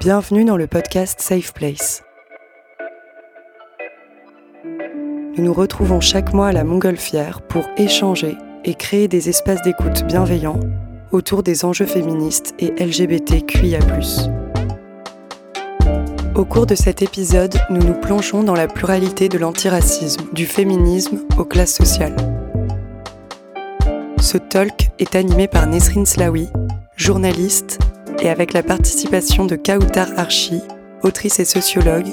Bienvenue dans le podcast Safe Place. Nous nous retrouvons chaque mois à la Montgolfière pour échanger et créer des espaces d'écoute bienveillants autour des enjeux féministes et LGBTQIA. Au cours de cet épisode, nous nous plongeons dans la pluralité de l'antiracisme, du féminisme aux classes sociales. Ce talk est animé par Nesrine Slawi, journaliste, et avec la participation de Kautar Archi, autrice et sociologue,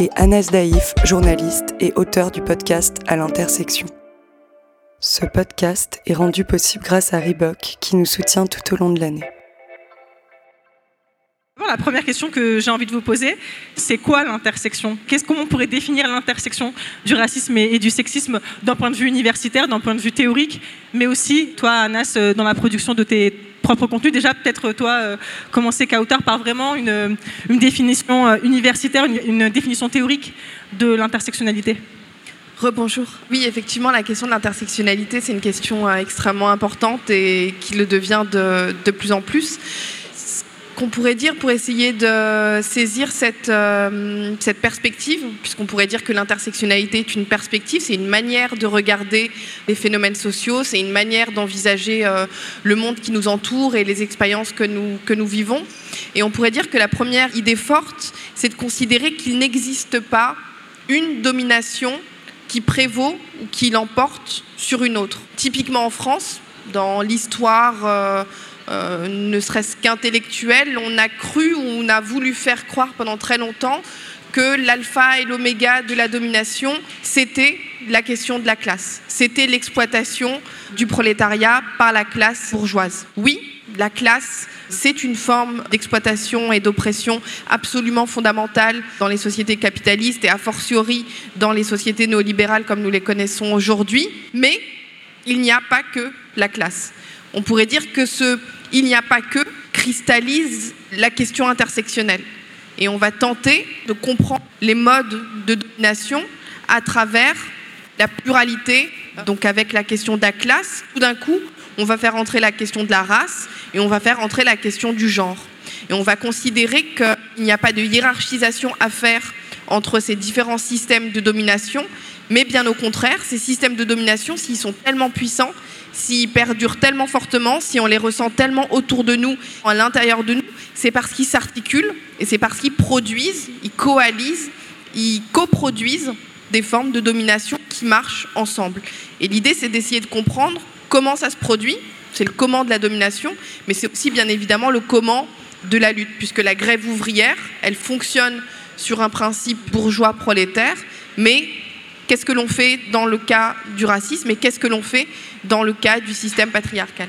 et Anas Daïf, journaliste et auteur du podcast À l'intersection. Ce podcast est rendu possible grâce à Reebok qui nous soutient tout au long de l'année. La première question que j'ai envie de vous poser, c'est quoi l'intersection? Qu'est-ce comment on pourrait définir l'intersection du racisme et, du sexisme d'un point de vue universitaire, d'un point de vue théorique, mais aussi toi, Anas, euh, dans la production de tes propres contenus? Déjà, peut-être toi, euh, commencer Kautar par vraiment une, définition euh, universitaire, une, définition théorique de l'intersectionnalité? Rebonjour. Oui, effectivement, la question de l'intersectionnalité, c'est une question extrêmement importante et qui le devient de, de plus en plus qu'on pourrait dire pour essayer de saisir cette, euh, cette perspective, puisqu'on pourrait dire que l'intersectionnalité est une perspective, c'est une manière de regarder les phénomènes sociaux, c'est une manière d'envisager euh, le monde qui nous entoure et les expériences que nous, que nous vivons. Et on pourrait dire que la première idée forte, c'est de considérer qu'il n'existe pas une domination qui prévaut ou qui l'emporte sur une autre. Typiquement en France, dans l'histoire... Euh, euh, ne serait-ce qu'intellectuel, on a cru ou on a voulu faire croire pendant très longtemps que l'alpha et l'oméga de la domination, c'était la question de la classe. C'était l'exploitation du prolétariat par la classe bourgeoise. Oui, la classe, c'est une forme d'exploitation et d'oppression absolument fondamentale dans les sociétés capitalistes et a fortiori dans les sociétés néolibérales comme nous les connaissons aujourd'hui. Mais il n'y a pas que la classe. On pourrait dire que ce il n'y a pas que cristallise la question intersectionnelle. Et on va tenter de comprendre les modes de domination à travers la pluralité, donc avec la question de la classe. Tout d'un coup, on va faire entrer la question de la race et on va faire entrer la question du genre. Et on va considérer qu'il n'y a pas de hiérarchisation à faire entre ces différents systèmes de domination, mais bien au contraire, ces systèmes de domination, s'ils sont tellement puissants, s'ils perdurent tellement fortement, si on les ressent tellement autour de nous, à l'intérieur de nous, c'est parce qu'ils s'articulent et c'est parce qu'ils produisent, ils coalisent, ils coproduisent des formes de domination qui marchent ensemble. Et l'idée, c'est d'essayer de comprendre comment ça se produit, c'est le comment de la domination, mais c'est aussi bien évidemment le comment de la lutte, puisque la grève ouvrière, elle fonctionne sur un principe bourgeois prolétaire, mais qu'est-ce que l'on fait dans le cas du racisme et qu'est-ce que l'on fait dans le cas du système patriarcal.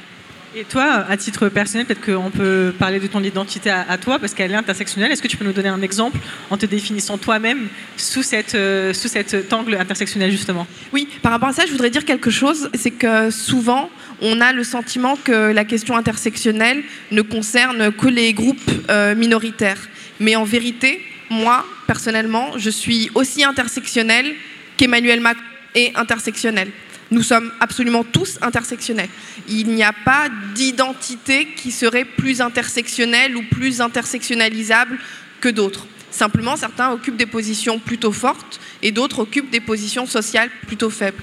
Et toi, à titre personnel, peut-être qu'on peut parler de ton identité à, toi, parce qu'elle est intersectionnelle. Est-ce que tu peux nous donner un exemple en te définissant toi-même sous, cette, euh, sous cet angle intersectionnel, justement? Oui, par rapport à ça, je voudrais dire quelque chose. C'est que souvent, on a le sentiment que la question intersectionnelle ne concerne que les groupes euh, minoritaires. Mais en vérité, moi, personnellement, je suis aussi intersectionnelle Emmanuel Macron est intersectionnel. Nous sommes absolument tous intersectionnels. Il n'y a pas d'identité qui serait plus intersectionnelle ou plus intersectionnalisable que d'autres. Simplement, certains occupent des positions plutôt fortes et d'autres occupent des positions sociales plutôt faibles.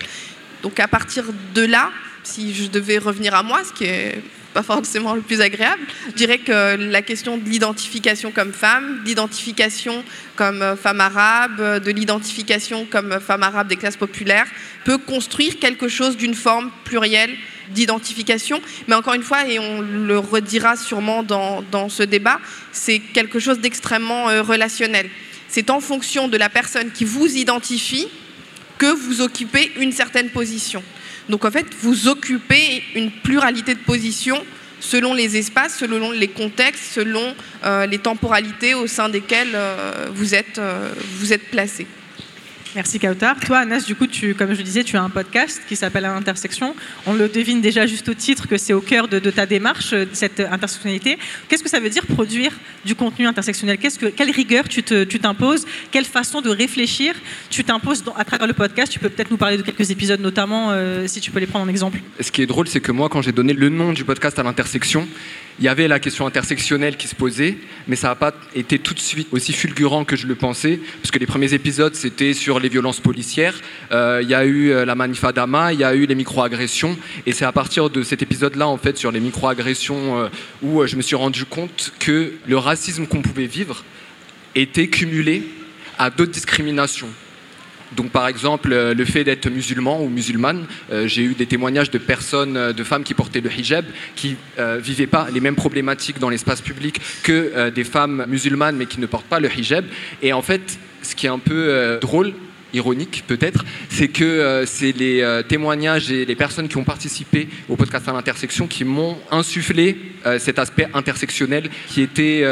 Donc à partir de là, si je devais revenir à moi, ce qui est pas forcément le plus agréable. Je dirais que la question de l'identification comme femme, d'identification comme femme arabe, de l'identification comme femme arabe des classes populaires peut construire quelque chose d'une forme plurielle d'identification. Mais encore une fois, et on le redira sûrement dans, dans ce débat, c'est quelque chose d'extrêmement euh, relationnel. C'est en fonction de la personne qui vous identifie que vous occupez une certaine position. Donc en fait, vous occupez une pluralité de positions selon les espaces, selon les contextes, selon euh, les temporalités au sein desquelles euh, euh, vous êtes placé. Merci Kautar. Toi, Anas, du coup, tu, comme je le disais, tu as un podcast qui s'appelle Intersection. On le devine déjà juste au titre que c'est au cœur de, ta démarche, euh, cette intersectionnalité. Qu'est-ce que ça veut dire produire du contenu intersectionnel? Que, Quelle rigueur tu t'imposes? Quelle façon de réfléchir tu t'imposes à travers le podcast? Tu peux peut-être nous parler de quelques épisodes, notamment, euh, si tu peux les prendre en exemple. Ce qui est drôle, c'est que moi, quand j'ai donné le nom du podcast à l'intersection, il y avait la question intersectionnelle qui se posait, mais ça n'a pas été tout de suite aussi fulgurant que je le pensais, parce que les premiers épisodes, c'était sur les violences policières, euh, il y a eu euh, la manifadama, il y a eu les microagressions, et c'est à partir de cet épisode-là, en fait, sur les microagressions, euh, où je me suis rendu compte que le racisme qu'on pouvait vivre était cumulé à d'autres discriminations. Donc par exemple, le fait d'être musulman ou musulmane, j'ai eu des témoignages de personnes, de femmes qui portaient le hijab, qui ne vivaient pas les mêmes problématiques dans l'espace public que des femmes musulmanes mais qui ne portent pas le hijab. Et en fait, ce qui est un peu drôle, ironique peut-être, c'est que euh, c'est les euh, témoignages et les personnes qui ont participé au podcast à l'intersection qui m'ont insufflé euh, cet aspect intersectionnel qui était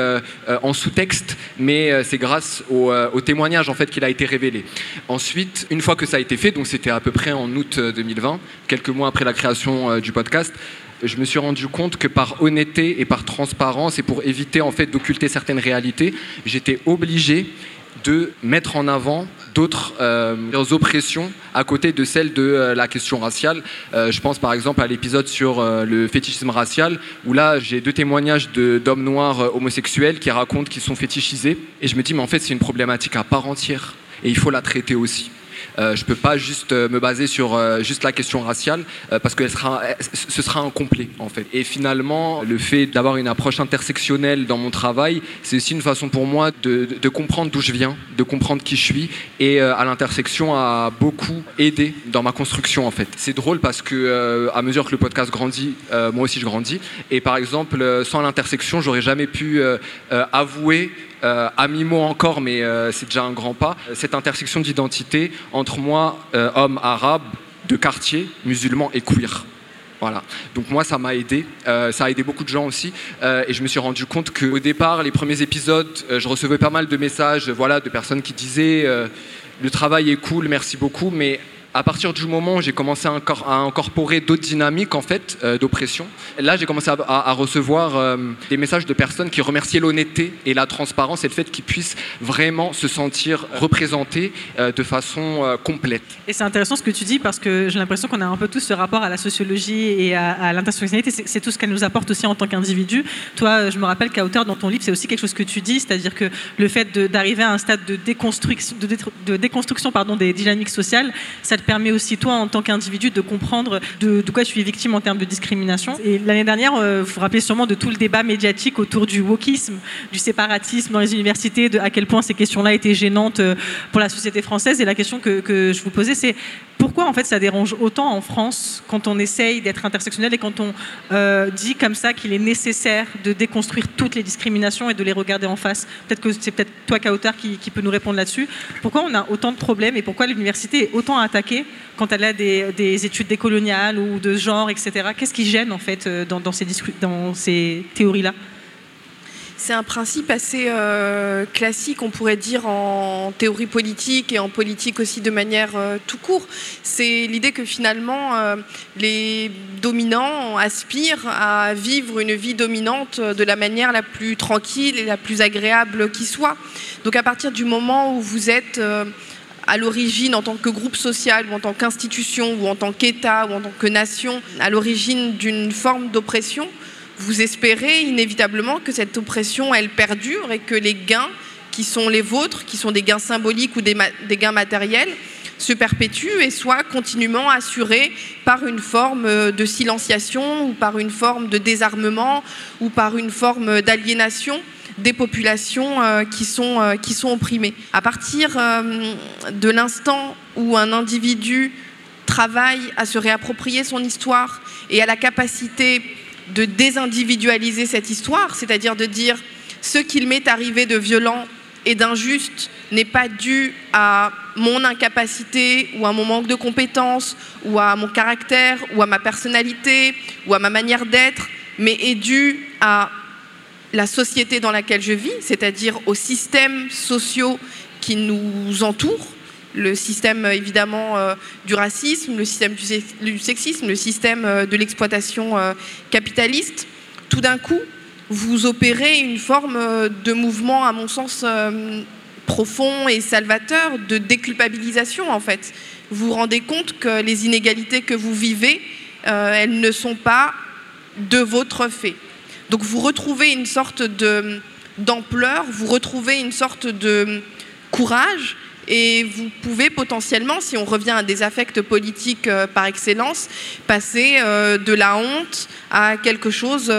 en sous-texte, mais c'est grâce au, au, témoignage en fait qu'il a été révélé. Ensuite, une fois que ça a été fait, donc c'était à peu près en août 2020, quelques mois après la création du podcast, je me suis rendu compte que par honnêteté et par transparence et pour éviter en fait d'occulter certaines réalités, j'étais obligé de mettre en avant d'autres euh, oppressions à côté de celles de euh, la question raciale. Euh, je pense par exemple à l'épisode sur le fétichisme racial, où là j'ai deux témoignages d'hommes noirs homosexuels qui racontent qu'ils sont fétichisés. Et je me dis, mais en fait c'est une problématique à part entière, et il faut la traiter aussi. Euh, je ne peux pas juste euh, me baser sur euh, juste la question raciale parce que ce sera incomplet en fait. Et finalement, le fait d'avoir une approche intersectionnelle dans mon travail, c'est aussi une façon pour moi de, de comprendre d'où je viens, de comprendre qui je suis. Et à l'intersection a beaucoup aidé dans ma construction en fait. C'est drôle parce que à mesure que le podcast grandit, moi aussi je grandis. Et par exemple, sans l'intersection, j'aurais jamais pu avouer euh, à mi-mot encore, mais euh, c'est déjà un grand pas, cette intersection d'identité entre moi, euh, homme arabe, de quartier, musulman et queer. Voilà. Donc moi, ça m'a aidé. ça a aidé beaucoup de gens aussi. et je me suis rendu compte qu'au départ, les premiers épisodes, je recevais pas mal de messages voilà, de personnes qui disaient le travail est cool, merci beaucoup, mais à partir du moment où j'ai commencé à, incorporer d'autres dynamiques en fait euh, d'oppression, là j'ai commencé à, recevoir euh, des messages de personnes qui remerciaient l'honnêteté et la transparence et le fait qu'ils puissent vraiment se sentir représentés euh, de façon complète. Et c'est intéressant ce que tu dis parce que j'ai l'impression qu'on a un peu tous ce rapport à la sociologie et à, à l'intersectionnalité. C'est tout ce qu'elle nous apporte aussi en tant qu'individu. Toi, je me rappelle qu'à hauteur dans ton livre, c'est aussi quelque chose que tu dis, c'est-à-dire que le fait d'arriver à un stade de déconstruction, des dynamiques sociales, ça te permet aussi, toi, en tant qu'individu, de comprendre de, quoi tu es victime en termes de discrimination. Et l'année dernière, euh, vous vous rappelez sûrement de tout le débat médiatique autour du wokisme, du séparatisme dans les universités, de à quel point ces questions-là étaient gênantes euh, pour la société française. Et la question que, que je vous posais, c'est pourquoi en fait ça dérange autant en France quand on essaye d'être intersectionnel et quand on euh, dit comme ça qu'il est nécessaire de déconstruire toutes les discriminations et de les regarder en face? Peut-être que c'est peut-être toi, Kautar, qui, peut nous répondre là-dessus. Pourquoi on a autant de problèmes et pourquoi l'université est autant attaquée quand elle a des, des études décoloniales ou de genre, etc. Qu'est-ce qui gêne en fait euh, dans ces théories-là? C'est un principe assez euh, classique, on pourrait dire, en théorie politique et en politique aussi de manière euh, tout court. C'est l'idée que finalement, euh, les dominants aspirent à vivre une vie dominante de la manière la plus tranquille et la plus agréable qui soit. Donc à partir du moment où vous êtes à l'origine en tant que groupe social ou en tant qu'institution ou en tant qu'État ou en tant que nation, à l'origine d'une forme d'oppression, vous espérez inévitablement que cette oppression, elle perdure et que les gains qui sont les vôtres, qui sont des gains symboliques ou des, gains matériels, se perpétuent et soient continuellement assurés par une forme de silenciation ou par une forme de désarmement ou par une forme d'aliénation des populations euh, qui, sont, euh, qui sont opprimées. À partir euh, de l'instant où un individu travaille à se réapproprier son histoire et à la capacité de désindividualiser cette histoire, c'est-à-dire de dire ce qu'il m'est arrivé de violent et d'injuste n'est pas dû à mon incapacité ou à mon manque de compétences ou à mon caractère ou à ma personnalité ou à ma manière d'être, mais est dû à la société dans laquelle je vis, c'est-à-dire aux systèmes sociaux qui nous entourent, le système évidemment du racisme, le système du sexisme, le système de l'exploitation capitaliste. Tout d'un coup, vous opérez une forme de mouvement, à mon sens, profond et salvateur de déculpabilisation en fait. Vous vous rendez compte que les inégalités que vous vivez, euh, elles ne sont pas de votre fait. Donc vous retrouvez une sorte d'ampleur, vous retrouvez une sorte de courage et vous pouvez potentiellement, si on revient à des affects politiques euh, par excellence, passer euh, de la honte à quelque chose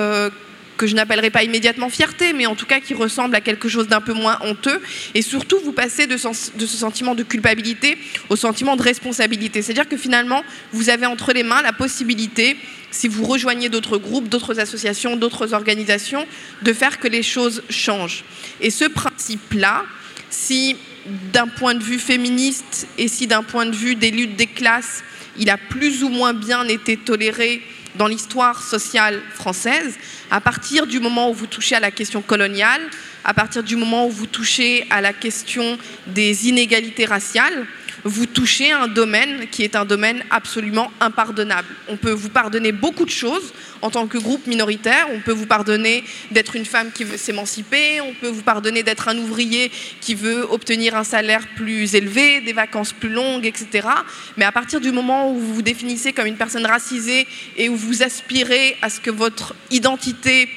que je n'appellerai pas immédiatement fierté, mais en tout cas qui ressemble à quelque chose d'un peu moins honteux. Et surtout, vous passez de, ce sentiment de culpabilité au sentiment de responsabilité. C'est-à-dire que finalement, vous avez entre les mains la possibilité, si vous rejoignez d'autres groupes, d'autres associations, d'autres organisations, de faire que les choses changent. Et ce principe-là, si d'un point de vue féministe et si d'un point de vue des luttes des classes, il a plus ou moins bien été toléré dans l'histoire sociale française, à partir du moment où vous touchez à la question coloniale, à partir du moment où vous touchez à la question des inégalités raciales, vous touchez un domaine qui est un domaine absolument impardonnable. On peut vous pardonner beaucoup de choses en tant que groupe minoritaire, on peut vous pardonner d'être une femme qui veut s'émanciper, on peut vous pardonner d'être un ouvrier qui veut obtenir un salaire plus élevé, des vacances plus longues, etc. Mais à partir du moment où vous vous définissez comme une personne racisée et où vous aspirez à ce que votre identité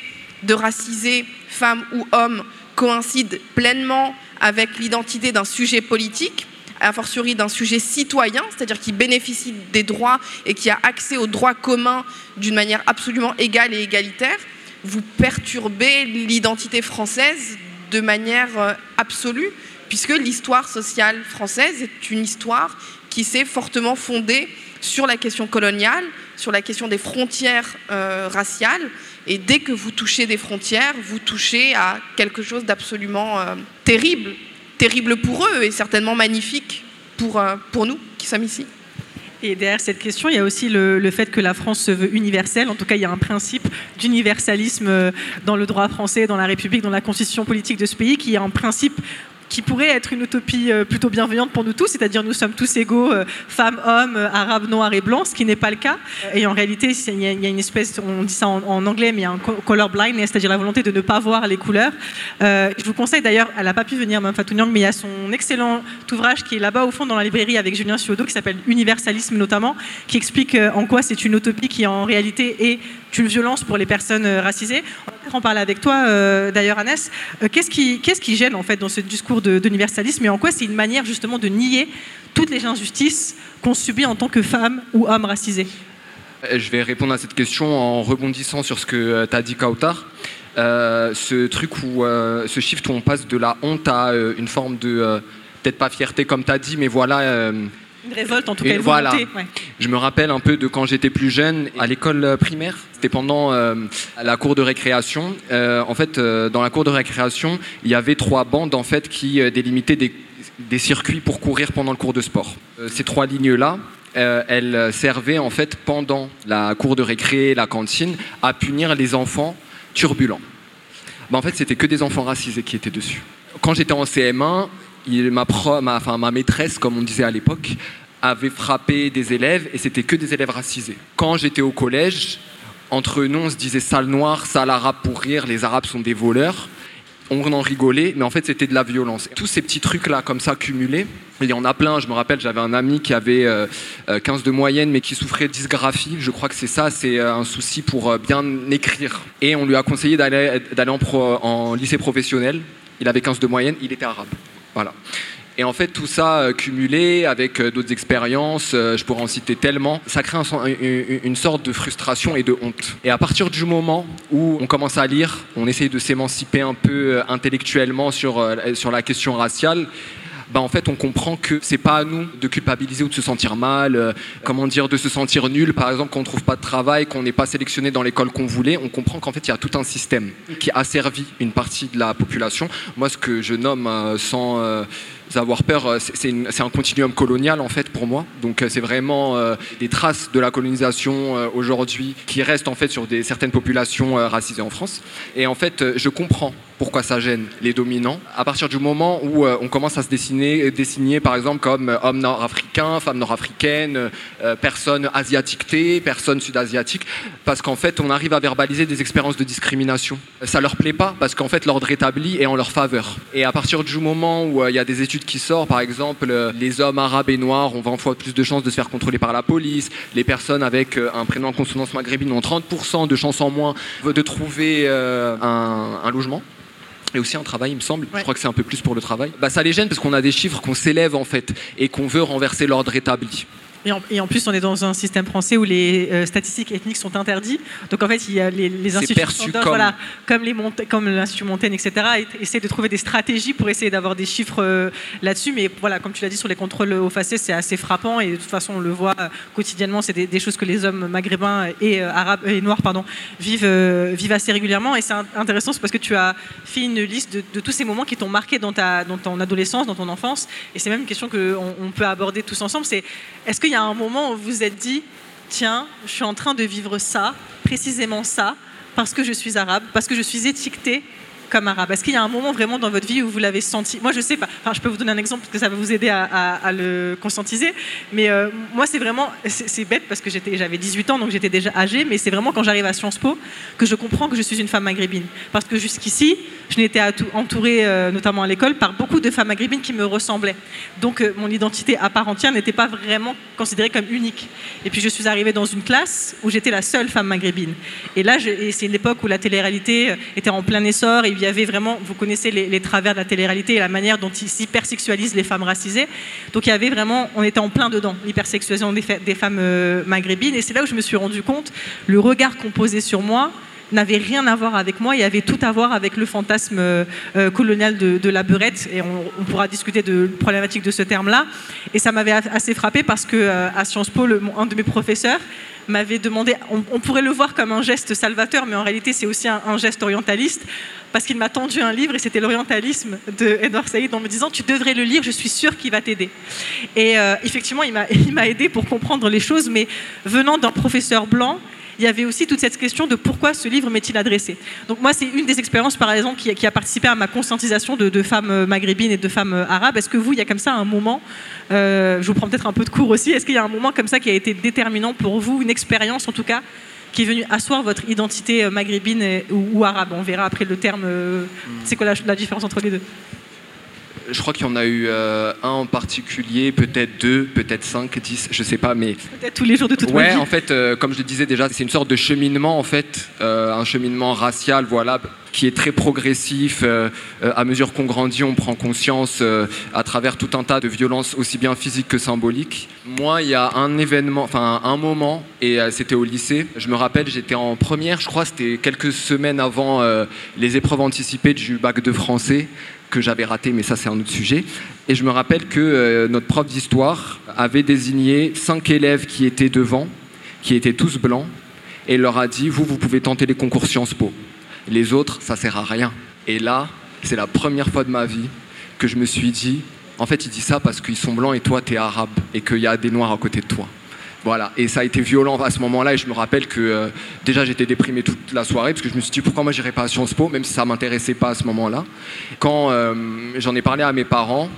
de racisé, femme ou homme, coïncide pleinement avec l'identité d'un sujet politique, a fortiori d'un sujet citoyen, c'est-à-dire qui bénéficie des droits et qui a accès aux droits communs d'une manière absolument égale et égalitaire, vous perturbez l'identité française de manière euh, absolue, puisque l'histoire sociale française est une histoire qui s'est fortement fondée sur la question coloniale, sur la question des frontières euh, raciales. Et dès que vous touchez des frontières, vous touchez à quelque chose d'absolument euh, terrible terrible pour eux et certainement magnifique pour, euh, pour nous qui sommes ici. Et derrière cette question, il y a aussi le, le, fait que la France se veut universelle. En tout cas, il y a un principe d'universalisme euh, dans le droit français, dans la République, dans la constitution politique de ce pays, qui est un principe qui pourrait être une utopie euh, plutôt bienveillante pour nous tous, c'est-à-dire nous sommes tous égaux, euh, femmes, hommes, euh, arabes, noirs et blancs, ce qui n'est pas le cas. Et en réalité, il y, a une espèce, on dit ça en, anglais, mais il y a un color blindness, c'est-à-dire la volonté de ne pas voir les couleurs. je vous conseille d'ailleurs, elle n'a pas pu venir, Mme Fatou mais il y a son excellent ouvrage qui est là-bas au fond dans la librairie avec Julien Ciodo, qui s'appelle Universalisme notamment, qui explique en quoi c'est une utopie qui en réalité est une violence pour les personnes racisées. On va en parler avec toi d'ailleurs, Annès. Qu'est-ce qui, qu'est-ce qui gêne en fait dans ce discours d'universalisme et en quoi c'est une manière justement de nier toutes les injustices qu'on subit en tant que femme ou homme racisé? Euh, Je vais répondre à cette question en rebondissant sur ce que euh, tu as dit, Kautar. Euh, ce truc où, ce shift où on passe de la honte à une forme de, peut-être pas fierté comme tu as dit, mais voilà une révolte, en tout cas, une voilà. Je me rappelle un peu de quand j'étais plus jeune, à l'école primaire. C'était pendant euh, la cour de récréation. Euh, en fait, euh, dans la cour de récréation, il y avait trois bandes en fait qui délimitaient des, des, circuits pour courir pendant le cours de sport. ces trois lignes-là, elles servaient en fait pendant la cour de récré, la cantine, à punir les enfants turbulents. Ben, en fait, c'était que des enfants racisés qui étaient dessus. Quand j'étais en CM1, ma, ma, ma maîtresse, comme on disait à l'époque, avait frappé des élèves et c'était que des élèves racisés. Quand j'étais au collège, entre nous, on se disait sale noir, sale arabe pour rire, les arabes sont des voleurs. On en rigolait, mais en fait, c'était de la violence. Tous ces petits trucs-là, comme ça, cumulés, il y en a plein. Je me rappelle, j'avais un ami qui avait 15 euh, euh, de moyenne, mais qui souffrait de dysgraphie. Je crois que c'est ça, c'est euh, un souci pour bien écrire. Et on lui a conseillé d'aller en lycée professionnel. Il avait 15 de moyenne, il était arabe. Voilà. Et en fait, tout ça euh, cumulé avec euh, d'autres expériences, euh, je pourrais en citer tellement, ça crée une sorte de frustration et de honte. Et à partir du moment où on commence à lire, on essaye de s'émanciper un peu intellectuellement sur, sur la question raciale, bah en fait on comprend que c'est pas à nous de culpabiliser ou de se sentir mal, comment dire, de se sentir nul par exemple qu'on ne trouve pas de travail, qu'on n'est pas sélectionné dans l'école qu'on voulait. On comprend qu'en fait il y a tout un système qui a servi une partie de la population. Moi ce que je nomme sans Avoir peur, c'est un continuum colonial en fait pour moi. Donc c'est vraiment des traces de la colonisation aujourd'hui qui restent en fait sur certaines populations racisées en France. Et en fait, je comprends pourquoi ça gêne les dominants. À partir du moment où on commence à se dessiner, dessiner par exemple comme homme nord-africain, femme nord-africaine, personne asiatique personne sud-asiatique, parce qu'en fait on arrive à verbaliser des expériences de discrimination. Ça leur plaît pas parce qu'en fait l'ordre établi est en leur faveur. Et à partir du moment où il y a des études qui sortent, par exemple les hommes arabes et noirs ont 20 fois plus de chances de se faire contrôler par la police, les personnes avec un prénom en consonance maghrébine ont 30% de chances en moins de trouver un, logement et aussi un travail, il me semble. Je crois que c'est un peu plus pour le travail. Bah, ça les gêne parce qu'on a des chiffres qu'on s'élève en fait et qu'on veut renverser l'ordre établi. Et en, plus, on est dans un système français où les euh, statistiques ethniques sont interdites. Donc en fait, il y a les, les instituts comme... Voilà, comme, les comme l'Institut Montaigne, etc., essaient de trouver des stratégies pour essayer d'avoir des chiffres euh, là-dessus. Mais voilà, comme tu l'as dit sur les contrôles au faciès, c'est assez frappant. Et de toute façon, on le voit euh, quotidiennement. C'est des, choses que les hommes maghrébins et arabes et noirs pardon, vivent, vivent assez régulièrement. Et c'est intéressant, parce que tu as fait une liste de, tous ces moments qui t'ont marqué dans, ta, dans ton adolescence, dans ton enfance. Et c'est même une question qu'on on peut aborder tous ensemble. C'est est-ce que il y a un moment où vous vous êtes dit, tiens, je suis en train de vivre ça, précisément ça, parce que je suis arabe, parce que je suis étiquetée comme arabe Est-ce qu'il y a un moment vraiment dans votre vie où vous l'avez senti? Moi, je sais pas. Enfin, je peux vous donner un exemple parce que ça va vous aider à, le conscientiser. Mais euh, moi, c'est vraiment, c'est bête parce que j'avais 18 ans, donc j'étais déjà âgée. Mais c'est vraiment quand j'arrive à Sciences Po que je comprends que je suis une femme maghrébine. Parce que jusqu'ici, je n'étais entourée, euh, notamment à l'école, par beaucoup de femmes maghrébines qui me ressemblaient. Donc, euh, mon identité à part entière n'était pas vraiment considérée comme unique. Et puis, je suis arrivée dans une classe où j'étais la seule femme maghrébine. Et là, c'est une époque où la télé-réalité était en plein essor. Et il y avait vraiment, vous connaissez les, travers de la télé-réalité et la manière dont ils hypersexualisent les femmes racisées. Donc il y avait vraiment, on était en plein dedans, l'hypersexualisation des, femmes euh, maghrébines. Et c'est là où je me suis rendu compte, le regard qu'on posait sur moi n'avait rien à voir avec moi, il y avait tout à voir avec le fantasme euh, colonial de, la beurette, et on, pourra discuter de problématique de ce terme-là. Et ça m'avait assez frappé parce que euh, à Sciences Po, un de mes professeurs m'avait demandé, on, pourrait le voir comme un geste salvateur, mais en réalité c'est aussi un, geste orientaliste, parce qu'il m'a tendu un livre et c'était l'orientalisme de Edward Said en me disant tu devrais le lire, je suis sûr qu'il va t'aider. Et euh, effectivement, il m'a aidé pour comprendre les choses, mais venant d'un professeur blanc, il y avait aussi toute cette question de pourquoi ce livre m'est-il adressé. Donc moi, c'est une des expériences, par exemple, qui, a participé à ma conscientisation de, femmes euh, maghrébines et de femmes euh, arabes. Est-ce que vous, il y a comme ça un moment, je vous prends peut-être un peu de cours aussi, est-ce qu'il y a un moment comme ça qui a été déterminant pour vous, une expérience en tout cas, qui est venue asseoir votre identité maghrébine ou, arabe. On verra après le terme, c'est quoi la différence entre les deux je crois qu'il y en a eu euh, un en particulier, peut-être deux, peut-être cinq, dix, je sais pas, mais peut-être tous les jours de toute ouais, vie. en fait, euh, comme je le disais déjà, c'est une sorte de cheminement en fait, euh, un cheminement racial, voilà, qui est très progressif. à mesure qu'on grandit, on prend conscience à travers tout un tas de violences aussi bien physiques que symboliques. Moi, il y a un événement, enfin un moment, et c'était au lycée. Je me rappelle, j'étais en première, je crois, c'était quelques semaines avant les épreuves anticipées du bac de français que j'avais raté, mais ça c'est un autre sujet. Et je me rappelle que euh, notre prof d'histoire avait désigné cinq élèves qui étaient devant, qui étaient tous blancs, et leur a dit, vous, vous pouvez tenter les concours Sciences Po. Les autres, ça sert à rien. Et là, c'est la première fois de ma vie que je me suis dit, en fait, il dit ça parce qu'ils sont blancs et toi, tu es arabe, et qu'il y a des noirs à côté de toi. Voilà, et ça a été violent à ce moment-là, et je me rappelle que euh, déjà j'étais déprimé toute la soirée, parce que je me suis dit pourquoi moi j'irais pas à Sciences Po, même si ça m'intéressait pas à ce moment-là. Quand euh, j'en ai parlé à mes parents,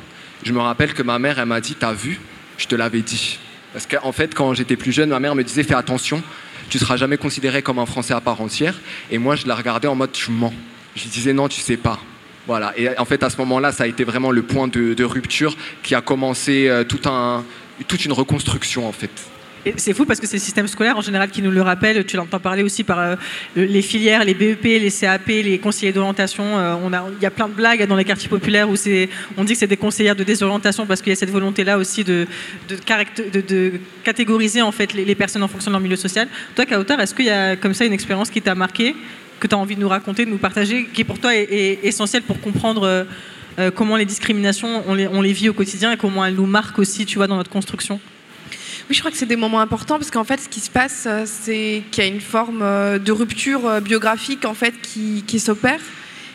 je me rappelle que ma mère, elle m'a dit T'as vu Je te l'avais dit. Parce qu'en fait, quand j'étais plus jeune, ma mère me disait Fais attention, tu seras jamais considéré comme un Français à part entière. Et moi, je la regardais en mode Je mens. Je disais Non, tu sais pas. Voilà, et en fait, à ce moment-là, ça a été vraiment le point de, rupture qui a commencé euh, toute une reconstruction, en fait. C'est fou parce que c'est le système scolaire en général qui nous le rappelle. Tu l'entends parler aussi par euh, les filières, les BEP, les CAP, les conseillers d'orientation. Euh, il y a plein de blagues dans les quartiers populaires où on dit que c'est des conseillères de désorientation parce qu'il y a cette volonté-là aussi de, catégoriser en fait les, personnes en fonction de leur milieu social. Toi, Kautar, est-ce qu'il y a comme ça une expérience qui t'a marqué, que tu as envie de nous raconter, de nous partager, qui pour toi est, essentielle pour comprendre euh, comment les discriminations, on les, on les vit au quotidien et comment elles nous marquent aussi, tu vois, dans notre construction? Oui, je crois que c'est des moments importants parce qu'en fait, ce qui se passe, c'est qu'il y a une forme euh, de rupture euh, biographique en fait qui, qui s'opère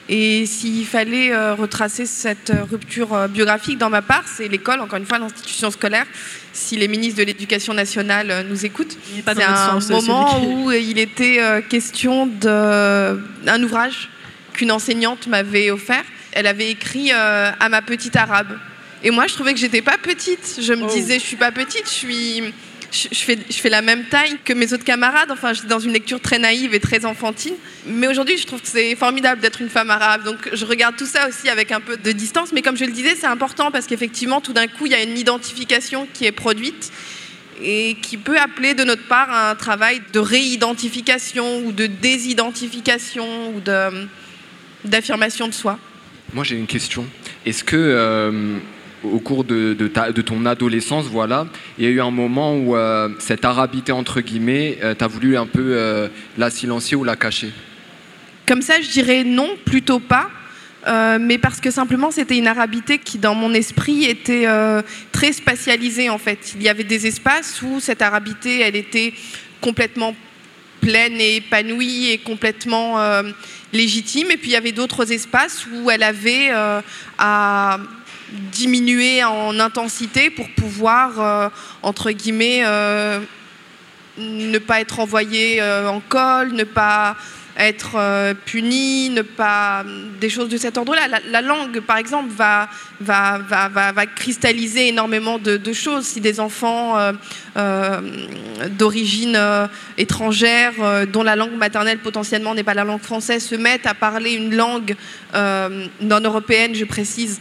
Et s'il fallait euh, retracer cette rupture euh, biographique dans ma part, c'est l'école, encore une fois, l'institution scolaire. Si les ministres de l'Éducation nationale euh, nous écoutent, c'est un moment où il était question d'un ouvrage qu'une enseignante m'avait offert. Elle avait écrit à ma petite arabe. Et moi, je trouvais que j'étais pas petite. Je me oh. disais, je suis pas petite, je suis je, fais, je fais la même taille que mes autres camarades. Enfin, j'étais dans une lecture très naïve et très enfantine. Mais aujourd'hui, je trouve que c'est formidable d'être une femme arabe. Donc, je regarde tout ça aussi avec un peu de distance. Mais comme je le disais, c'est important parce qu'effectivement, tout d'un coup, il y a une identification qui est produite et qui peut appeler de notre part un travail de réidentification ou de désidentification ou d'affirmation de, soi. Moi, j'ai une question. Est-ce que euh, au cours de, ton adolescence, voilà, il y a eu un moment où euh, cette arabité, entre guillemets, euh, tu voulu un peu euh, la silencier ou la cacher? Comme ça, je dirais non, plutôt pas. mais parce que simplement c'était une arabité qui dans mon esprit était très spatialisée en fait. Il y avait des espaces où cette arabité elle était complètement pleine et épanouie et complètement légitime et puis il y avait d'autres espaces où elle avait à diminuer en intensité pour pouvoir, euh, entre guillemets, euh, ne pas être envoyé euh, en col, ne pas être puni, ne pas des choses de cet ordre-là. La, langue, par exemple, va va, va, va, cristalliser énormément de, choses. Si des enfants euh, d'origine euh, étrangère, euh, dont la langue maternelle potentiellement n'est pas la langue française, se mettent à parler une langue non européenne, je précise,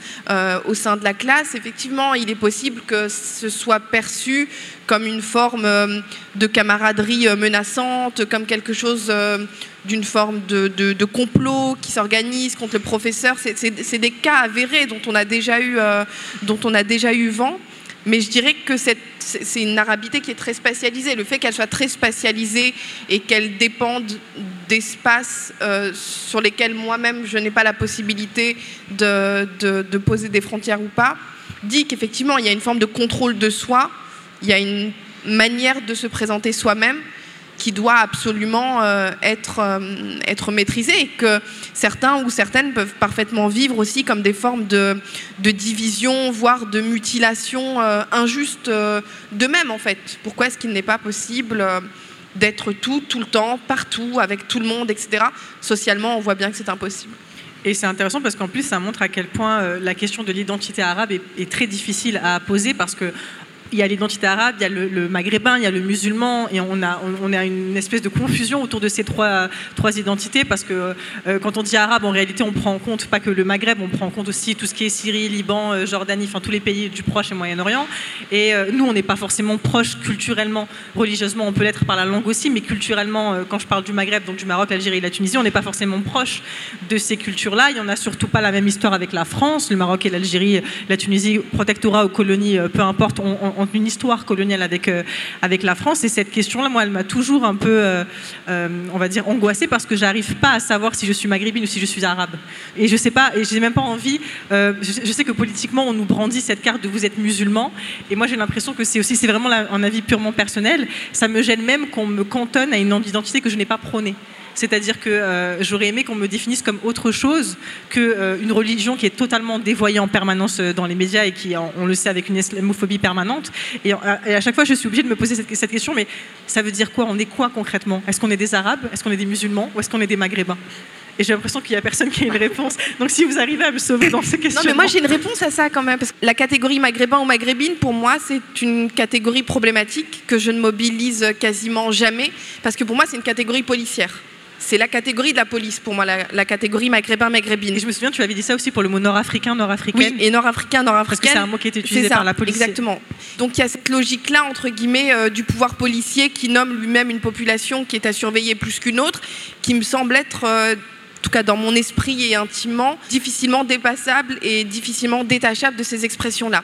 au sein de la classe, effectivement, il est possible que ce soit perçu comme une forme de camaraderie menaçante, comme quelque chose d'une forme de, complot qui s'organise contre le professeur. C'est des cas avérés dont on a déjà eu, dont on a déjà eu vent. Mais je dirais que c'est une arabité qui est très spatialisée. Le fait qu'elle soit très spatialisée et qu'elle dépende d'espaces euh, sur lesquels moi-même je n'ai pas la possibilité de, poser des frontières ou pas, dit qu'effectivement il y a une forme de contrôle de soi, il y a une manière de se présenter soi-même qui doit absolument euh, être, euh, être maîtrisé et que certains ou certaines peuvent parfaitement vivre aussi comme des formes de, de division, voire de mutilation euh, injuste d'eux-mêmes en fait. Pourquoi est-ce qu'il n'est pas possible d'être tout, tout le temps, partout, avec tout le monde, etc. Socialement, on voit bien que c'est impossible. Et c'est intéressant parce qu'en plus, ça montre à quel point la question de l'identité arabe est, est, très difficile à poser parce que il y a l'identité arabe, il y a le, maghrébin, il y a le musulman, et on a, on, a une espèce de confusion autour de ces trois, trois identités, parce que euh, quand on dit arabe, en réalité, on prend en compte pas que le Maghreb, on prend en compte aussi tout ce qui est Syrie, Liban, euh, Jordanie, enfin tous les pays du Proche et Moyen-Orient. Et euh, nous, on n'est pas forcément proche culturellement, religieusement, on peut l'être par la langue aussi, mais culturellement, quand je parle du Maghreb, donc du Maroc, l'Algérie la Tunisie, on n'est pas forcément proche de ces cultures-là. Il n'y en a surtout pas la même histoire avec la France, le Maroc et l'Algérie, la Tunisie, protectorat ou colonie, peu importe, on, une histoire coloniale avec, euh, avec la France. Et cette question-là, moi, elle m'a toujours un peu, euh, euh, on va dire, angoissée parce que j'arrive pas à savoir si je suis maghrébine ou si je suis arabe. Et je sais pas, et j'ai même pas envie. Je, sais que politiquement, on nous brandit cette carte de vous êtes musulman. Et moi, j'ai l'impression que c'est aussi, c'est vraiment un avis purement personnel. Ça me gêne même qu'on me cantonne à une identité que je n'ai pas prônée. C'est-à-dire que euh, j'aurais aimé qu'on me définisse comme autre chose qu'une euh, religion qui est totalement dévoyée en permanence euh, dans les médias et qui, on le sait, avec une islamophobie permanente. Et, à chaque fois, je suis obligée de me poser cette, cette question, mais ça veut dire quoi? On est quoi concrètement? Est-ce qu'on est des Arabes? Est-ce qu'on est des musulmans? Ou est-ce qu'on est des Maghrébins? Et j'ai l'impression qu'il n'y a personne qui a une réponse. Donc si vous arrivez à me sauver dans ces questions. Non, mais moi j'ai une réponse à ça quand même. Parce que la catégorie maghrébin ou maghrébine, pour moi, c'est une catégorie problématique que je ne mobilise quasiment jamais. Parce que pour moi, c'est une catégorie policière. C'est la catégorie de la police pour moi, la, catégorie maghrébin-maghrébine. Et je me souviens, tu avais dit ça aussi pour le mot nord-africain, nord-africain. Oui, et nord-africain, nord-africain. Parce que c'est un mot qui est utilisé par la police. Exactement. Donc il y a cette logique-là, entre guillemets, euh, du pouvoir policier qui nomme lui-même une population qui est à surveiller plus qu'une autre, qui me semble être euh, tout cas dans mon esprit et intimement, difficilement dépassable et difficilement détachable de ces expressions-là.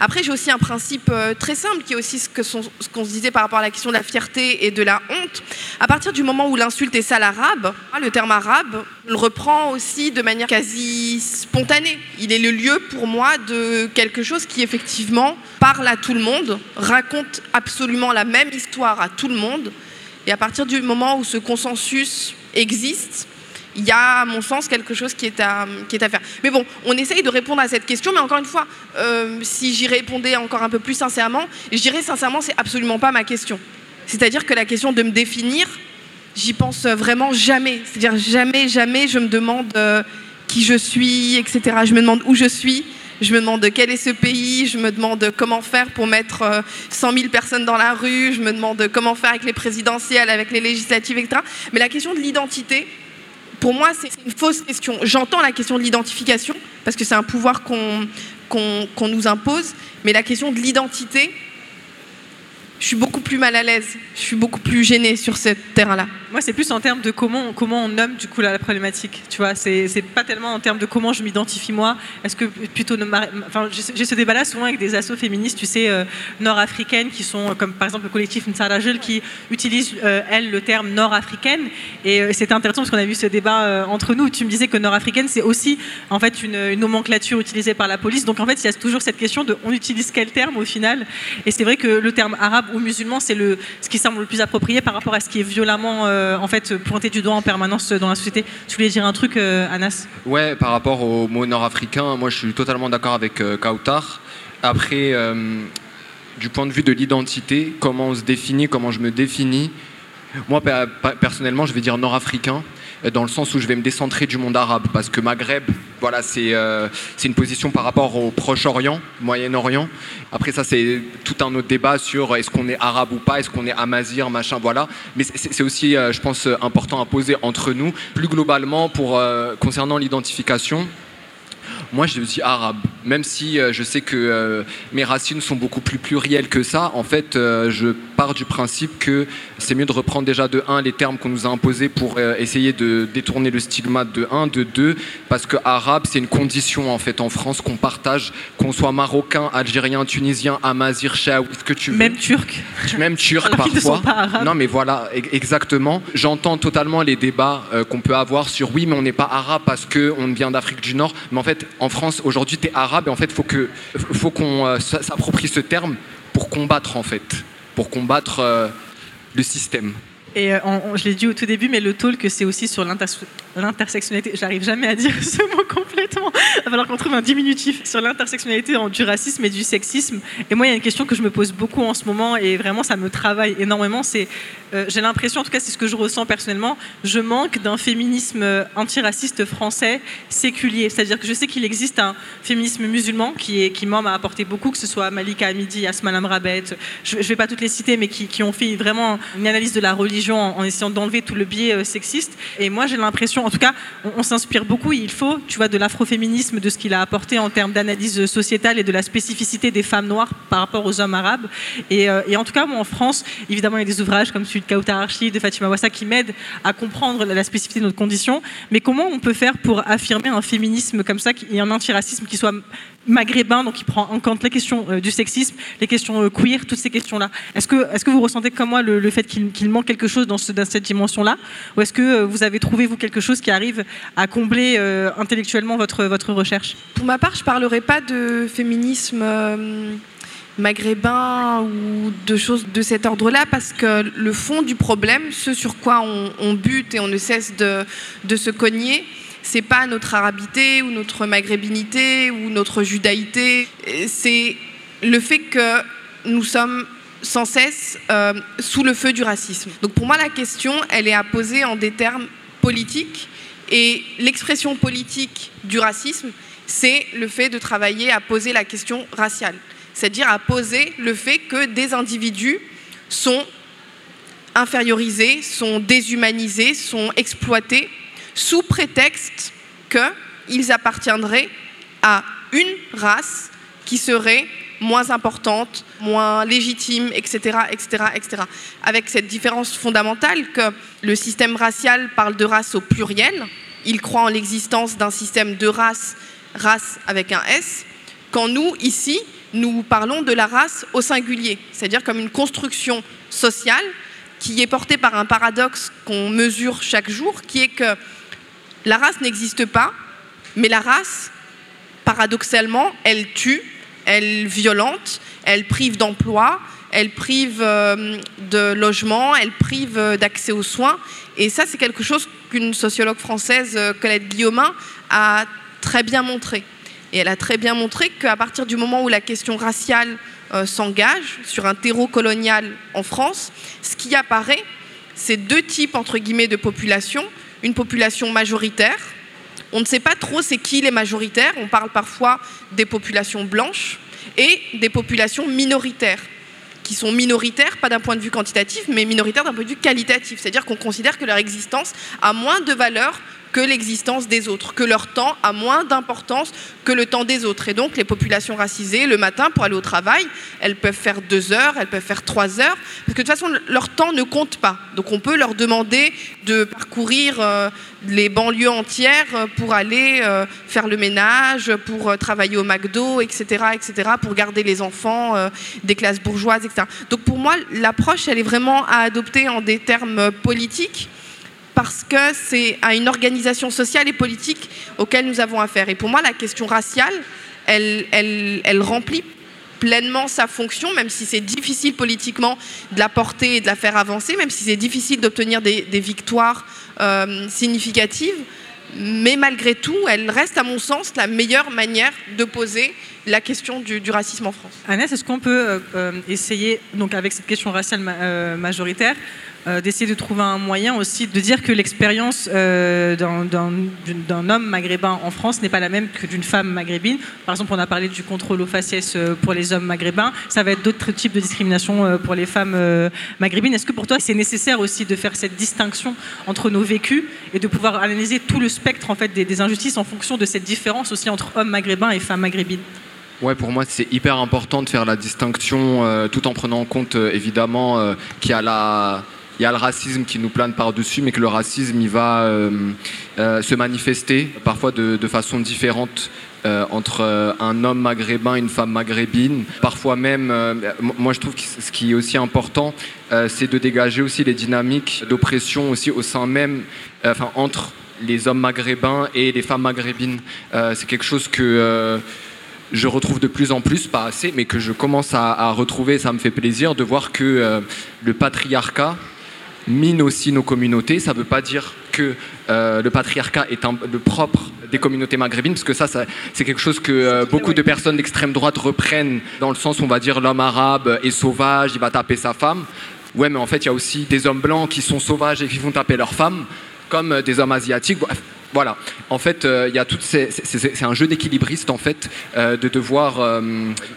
Après, j'ai aussi un principe euh, très simple qui est aussi ce qu'on se disait par rapport à la question de la fierté et de la honte. À partir du moment où l'insulte est sale arabe, hein, le terme arabe, le reprend aussi de manière quasi spontanée. Il est le lieu pour moi de quelque chose qui effectivement parle à tout le monde, raconte absolument la même histoire à tout le monde. Et à partir du moment où ce consensus existe, il y a, à mon sens, quelque chose qui est à, faire. Mais bon, on essaye de répondre à cette question, mais encore une fois, euh, si j'y répondais encore un peu plus sincèrement, je dirais sincèrement, c'est absolument pas ma question. C'est-à-dire que la question de me définir, j'y pense vraiment jamais. C'est-à-dire jamais, jamais, je me demande euh, qui je suis, etc. Je me demande où je suis. Je me demande quel est ce pays, je me demande comment faire pour mettre 100 euh, 000 personnes dans la rue, je me demande comment faire avec les présidentielles, avec les législatives, etc. Mais la question de l'identité, pour moi, c'est une fausse question. J'entends la question de l'identification, parce que c'est un pouvoir qu'on nous impose, mais la question de l'identité, je suis beaucoup plus mal à l'aise, je suis beaucoup plus gênée sur ce terrain-là. Moi, c'est plus en termes de comment, comment on nomme du coup la, problématique. Tu vois, c'est, pas tellement en termes de comment je m'identifie moi. Est-ce que plutôt, enfin, j'ai ce débat-là souvent avec des assos féministes, tu sais, euh, nord-africaines qui sont euh, comme par exemple le collectif Nsarajul qui utilise euh, elle le terme nord-africaine. Et c'était intéressant parce qu'on a vu ce débat entre nous. Tu me disais que nord-africaine c'est aussi en fait une, une, nomenclature utilisée par la police. Donc en fait, il y a toujours cette question de on utilise quel terme au final. Et c'est vrai que le terme arabe ou musulman c'est ce qui semble le plus approprié par rapport à ce qui est violemment euh, en fait pointé du doigt en permanence dans la société. Tu voulais dire un truc, euh, Anas? Ouais, par rapport au mot nord-africain, moi je suis totalement d'accord avec euh, Kautar. Après, du point de vue de l'identité, comment on se définit, comment je me définis, moi personnellement, je vais dire nord-africain dans le sens où je vais me décentrer du monde arabe, parce que Maghreb, voilà, c'est euh, une position par rapport au Proche-Orient, Moyen-Orient. Après ça, c'est tout un autre débat sur est-ce qu'on est arabe ou pas, est-ce qu'on est amazir, machin, voilà. Mais c'est aussi, euh, je pense, important à poser entre nous. Plus globalement, euh, concernant l'identification, moi, je dis arabe. Même si euh, je sais que euh, mes racines sont beaucoup plus plurielles que ça, en fait, euh, je pars du principe que c'est mieux de reprendre déjà de 1 les termes qu'on nous a imposés pour essayer de détourner le stigmate de 1, de 2, parce que arabe, c'est une condition en fait en France qu'on partage, qu'on soit marocain, algérien, tunisien, amazir, chaoui, ce que tu veux. Même turc. Même turc parfois. Non, mais voilà, exactement. J'entends totalement les débats qu'on peut avoir sur oui, mais on n'est pas arabe parce qu'on vient d'Afrique du Nord. Mais en fait, en France, aujourd'hui, tu es arabe et en fait, il faut faut qu'on euh, s'approprie ce terme pour combattre, en fait, pour combattre euh, le système. Et euh, je l'ai dit au tout début, mais le talk, c'est aussi sur l'intersectionnalité. J'arrive jamais à dire ce mot complètement. Il va falloir qu'on trouve un diminutif sur l'intersectionnalité du racisme et du sexisme. Et moi, il y a une question que je me pose beaucoup en ce moment, et vraiment, ça me travaille énormément. C'est, euh, j'ai l'impression, en tout cas, c'est ce que je ressens personnellement, je manque d'un féminisme euh, antiraciste français séculier. C'est-à-dire que je sais qu'il existe un féminisme musulman qui, est, qui moi, m'a apporté beaucoup, que ce soit Malika Hamidi, Asma Rabet, je ne vais pas toutes les citer, mais qui, qui ont fait vraiment une analyse de la religion en, essayant d'enlever tout le biais euh, sexiste. Et moi, j'ai l'impression, en tout cas, on, s'inspire beaucoup. il faut, tu vois, de l'afroféminisme, de ce qu'il a apporté en termes d'analyse sociétale et de la spécificité des femmes noires par rapport aux hommes arabes. Et, euh, en tout cas, moi, en France, évidemment, il y a des ouvrages comme celui de Kautar Archi, de Fatima Wassa, qui m'aident à comprendre la spécificité de notre condition. Mais comment on peut faire pour affirmer un féminisme comme ça et un antiracisme qui soit maghrébin, donc il prend en compte les questions euh, du sexisme, les questions euh, queer, toutes ces questions-là. Est-ce que, est que vous ressentez comme moi le, fait qu'il manque quelque chose dans, cette dimension-là? Ou est-ce que euh, vous avez trouvé, vous, quelque chose qui arrive à combler intellectuellement votre, votre recherche? Pour ma part, je ne parlerai pas de féminisme maghrébin ou de choses de cet ordre-là, parce que le fond du problème, ce sur quoi on, bute et on ne cesse de se cogner, c'est pas notre arabité ou notre maghrébinité ou notre judaïté, c'est le fait que nous sommes sans cesse euh, sous le feu du racisme. Donc pour moi, la question, elle est à poser en des termes politiques. Et l'expression politique du racisme, c'est le fait de travailler à poser la question raciale. C'est-à-dire à poser le fait que des individus sont infériorisés, sont déshumanisés, sont exploités sous prétexte qu'ils appartiendraient à une race qui serait moins importante, moins légitime, etc., etc., etc. Avec cette différence fondamentale que le système racial parle de race au pluriel, il croit en l'existence d'un système de race, race avec un S, quand nous, ici, nous parlons de la race au singulier, c'est-à-dire comme une construction sociale qui est portée par un paradoxe qu'on mesure chaque jour, qui est que la race n'existe pas, mais la race, paradoxalement, elle tue, elle violente, elle prive d'emploi, elle prive euh, de logement, elle prive euh, d'accès aux soins. Et ça, c'est quelque chose qu'une sociologue française, Colette Guillaumin, a très bien montré. Et elle a très bien montré qu'à partir du moment où la question raciale s'engage sur un terreau colonial en France, ce qui apparaît, c'est deux types, entre guillemets, de population. Une population majoritaire, on ne sait pas trop c'est qui les majoritaires. On parle parfois des populations blanches et des populations minoritaires qui sont minoritaires, pas d'un point de vue quantitatif, mais minoritaires d'un point de vue qualitatif. C'est-à-dire qu'on considère que leur existence a moins de valeur que l'existence des autres, que leur temps a moins d'importance que le temps des autres. Et donc les populations racisées, le matin, pour aller au travail, elles peuvent faire deux heures, elles peuvent faire trois heures, parce que de toute façon, leur temps ne compte pas. Donc on peut leur demander de parcourir euh, les banlieues entières euh, pour aller euh, faire le ménage, pour travailler au McDo, etc., etc., pour garder les enfants des classes bourgeoises, etc. Donc pour moi, l'approche, elle est vraiment à adopter en des termes politiques parce que c'est à une organisation sociale et politique auquel nous avons affaire. Et pour moi, la question raciale, elle, remplit pleinement sa fonction, même si c'est difficile politiquement de la porter et de la faire avancer, même si c'est difficile d'obtenir des, victoires euh, significatives. Mais malgré tout, elle reste, à mon sens, la meilleure manière de poser la question du, racisme en France. Annès, est-ce qu'on peut euh, euh, essayer, donc avec cette question raciale majoritaire, euh, d'essayer de trouver un moyen aussi de dire que l'expérience euh, d'un homme maghrébin en France n'est pas la même que d'une femme maghrébine. Par exemple, on a parlé du contrôle aux faciès euh, pour les hommes maghrébins. Ça va être d'autres types de discrimination pour les femmes maghrébines. Est-ce que pour toi, c'est nécessaire aussi de faire cette distinction entre nos vécus et de pouvoir analyser tout le spectre en fait, des, injustices en fonction de cette différence aussi entre hommes maghrébins et femmes maghrébines? Ouais, pour moi, c'est hyper important de faire la distinction tout en prenant en compte évidemment qu'il y a la il y a le racisme qui nous plane par-dessus, mais que le racisme, il va euh, euh, se manifester parfois de, façon différente euh, entre un homme maghrébin et une femme maghrébine. Parfois même, moi je trouve que ce qui est aussi important, c'est de dégager aussi les dynamiques d'oppression aussi au sein même, enfin entre les hommes maghrébins et les femmes maghrébines. c'est quelque chose que je retrouve de plus en plus, pas assez, mais que je commence à, à retrouver. Ça me fait plaisir de voir que le patriarcat mine aussi nos communautés. Ça ne veut pas dire que euh, le patriarcat est le propre des communautés maghrébines, parce que ça, c'est quelque chose que euh, beaucoup de personnes d'extrême droite reprennent dans le sens on va dire l'homme arabe est sauvage, il va taper sa femme. Ouais, mais en fait, il y a aussi des hommes blancs qui sont sauvages et qui vont taper leur femme, comme euh, des hommes asiatiques. Voilà. En fait, euh, il y toutes ces, c'est un jeu d'équilibriste en fait, euh, de devoir euh,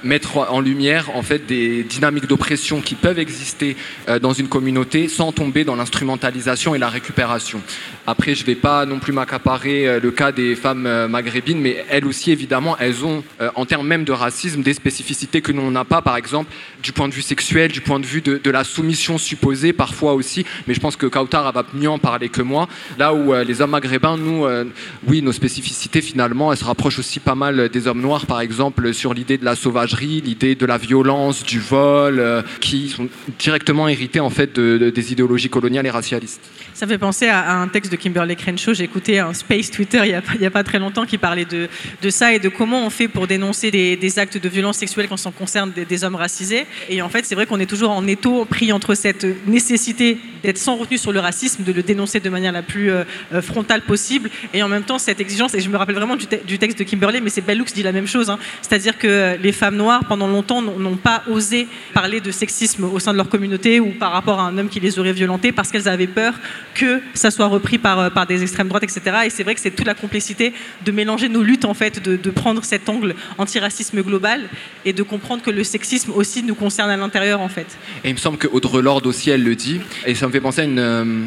mettre en lumière en fait des dynamiques d'oppression qui peuvent exister dans une communauté sans tomber dans l'instrumentalisation et la récupération. Après, je ne vais pas non plus m'accaparer le cas des femmes maghrébines, mais elles aussi évidemment, elles ont en termes même de racisme des spécificités que nous on n'a pas, par exemple du point de vue sexuel, du point de vue de, la soumission supposée parfois aussi. Mais je pense que Kautar va mieux en parler que moi. Là où les hommes maghrébins, nous euh, oui, nos spécificités, finalement, elles se rapprochent aussi pas mal des hommes noirs, par exemple, sur l'idée de la sauvagerie, l'idée de la violence, du vol, euh, qui sont directement hérités, en fait, des idéologies coloniales et racialistes. Ça fait penser à, un texte de Kimberly Crenshaw. J'ai écouté un Space Twitter il n'y a, pas très longtemps qui parlait de, ça et de comment on fait pour dénoncer des, actes de violence sexuelle quand ça concerne des, hommes racisés. Et en fait, c'est vrai qu'on est toujours en étau pris entre cette nécessité d'être sans retenue sur le racisme, de le dénoncer de manière la plus euh, euh, frontale possible, et en même temps cette exigence. Et je me rappelle vraiment du, texte de Kimberly, mais c'est Bellux qui dit la même chose. Hein. C'est-à-dire que les femmes noires, pendant longtemps, n'ont pas osé parler de sexisme au sein de leur communauté ou par rapport à un homme qui les aurait violentées parce qu'elles avaient peur que ça soit repris par, euh, par des extrêmes droites, etc. Et c'est vrai que c'est toute la complexité de mélanger nos luttes, en fait, de, prendre cet angle antiracisme global et de comprendre que le sexisme aussi nous concerne à l'intérieur, en fait. Et il me semble qu'Audre Lorde aussi, elle le dit, et ça me fait penser à une... Euh,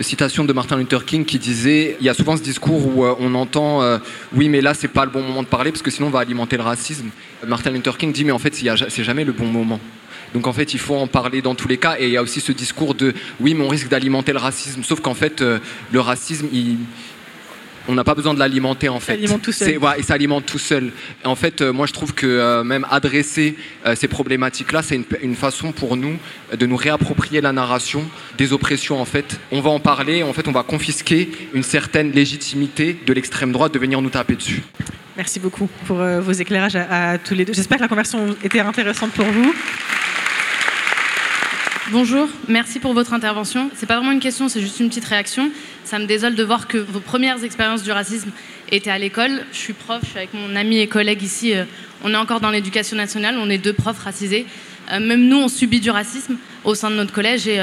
citation de Martin Luther King qui disait il y a souvent ce discours où euh, on entend oui mais là c'est pas le bon moment de parler parce que sinon on va alimenter le racisme Martin Luther King dit mais en fait c'est jamais le bon moment donc en fait, il faut en parler dans tous les cas. Et il y a aussi ce discours de oui, mais on risque d'alimenter le racisme. Sauf qu'en fait, euh, le racisme, on n'a pas besoin de l'alimenter en fait. Ça alimente tout seul. et ça alimente tout seul. en fait, euh, moi je trouve que euh, même adresser ces problématiques-là, c'est une, façon pour nous de nous réapproprier la narration des oppressions en fait. On va en parler, en fait, on va confisquer une certaine légitimité de l'extrême droite de venir nous taper dessus. Merci beaucoup pour vos éclairages à, à tous les deux. J'espère que la conversation était intéressante pour vous. Bonjour, merci pour votre intervention. C'est pas vraiment une question, c'est juste une petite réaction. ça me désole de voir que vos premières expériences du racisme étaient à l'école. Je suis prof, je suis avec mon ami et collègue ici. on est encore dans l'éducation nationale, on est deux profs racisés. même nous, on subit du racisme au sein de notre collège. Et,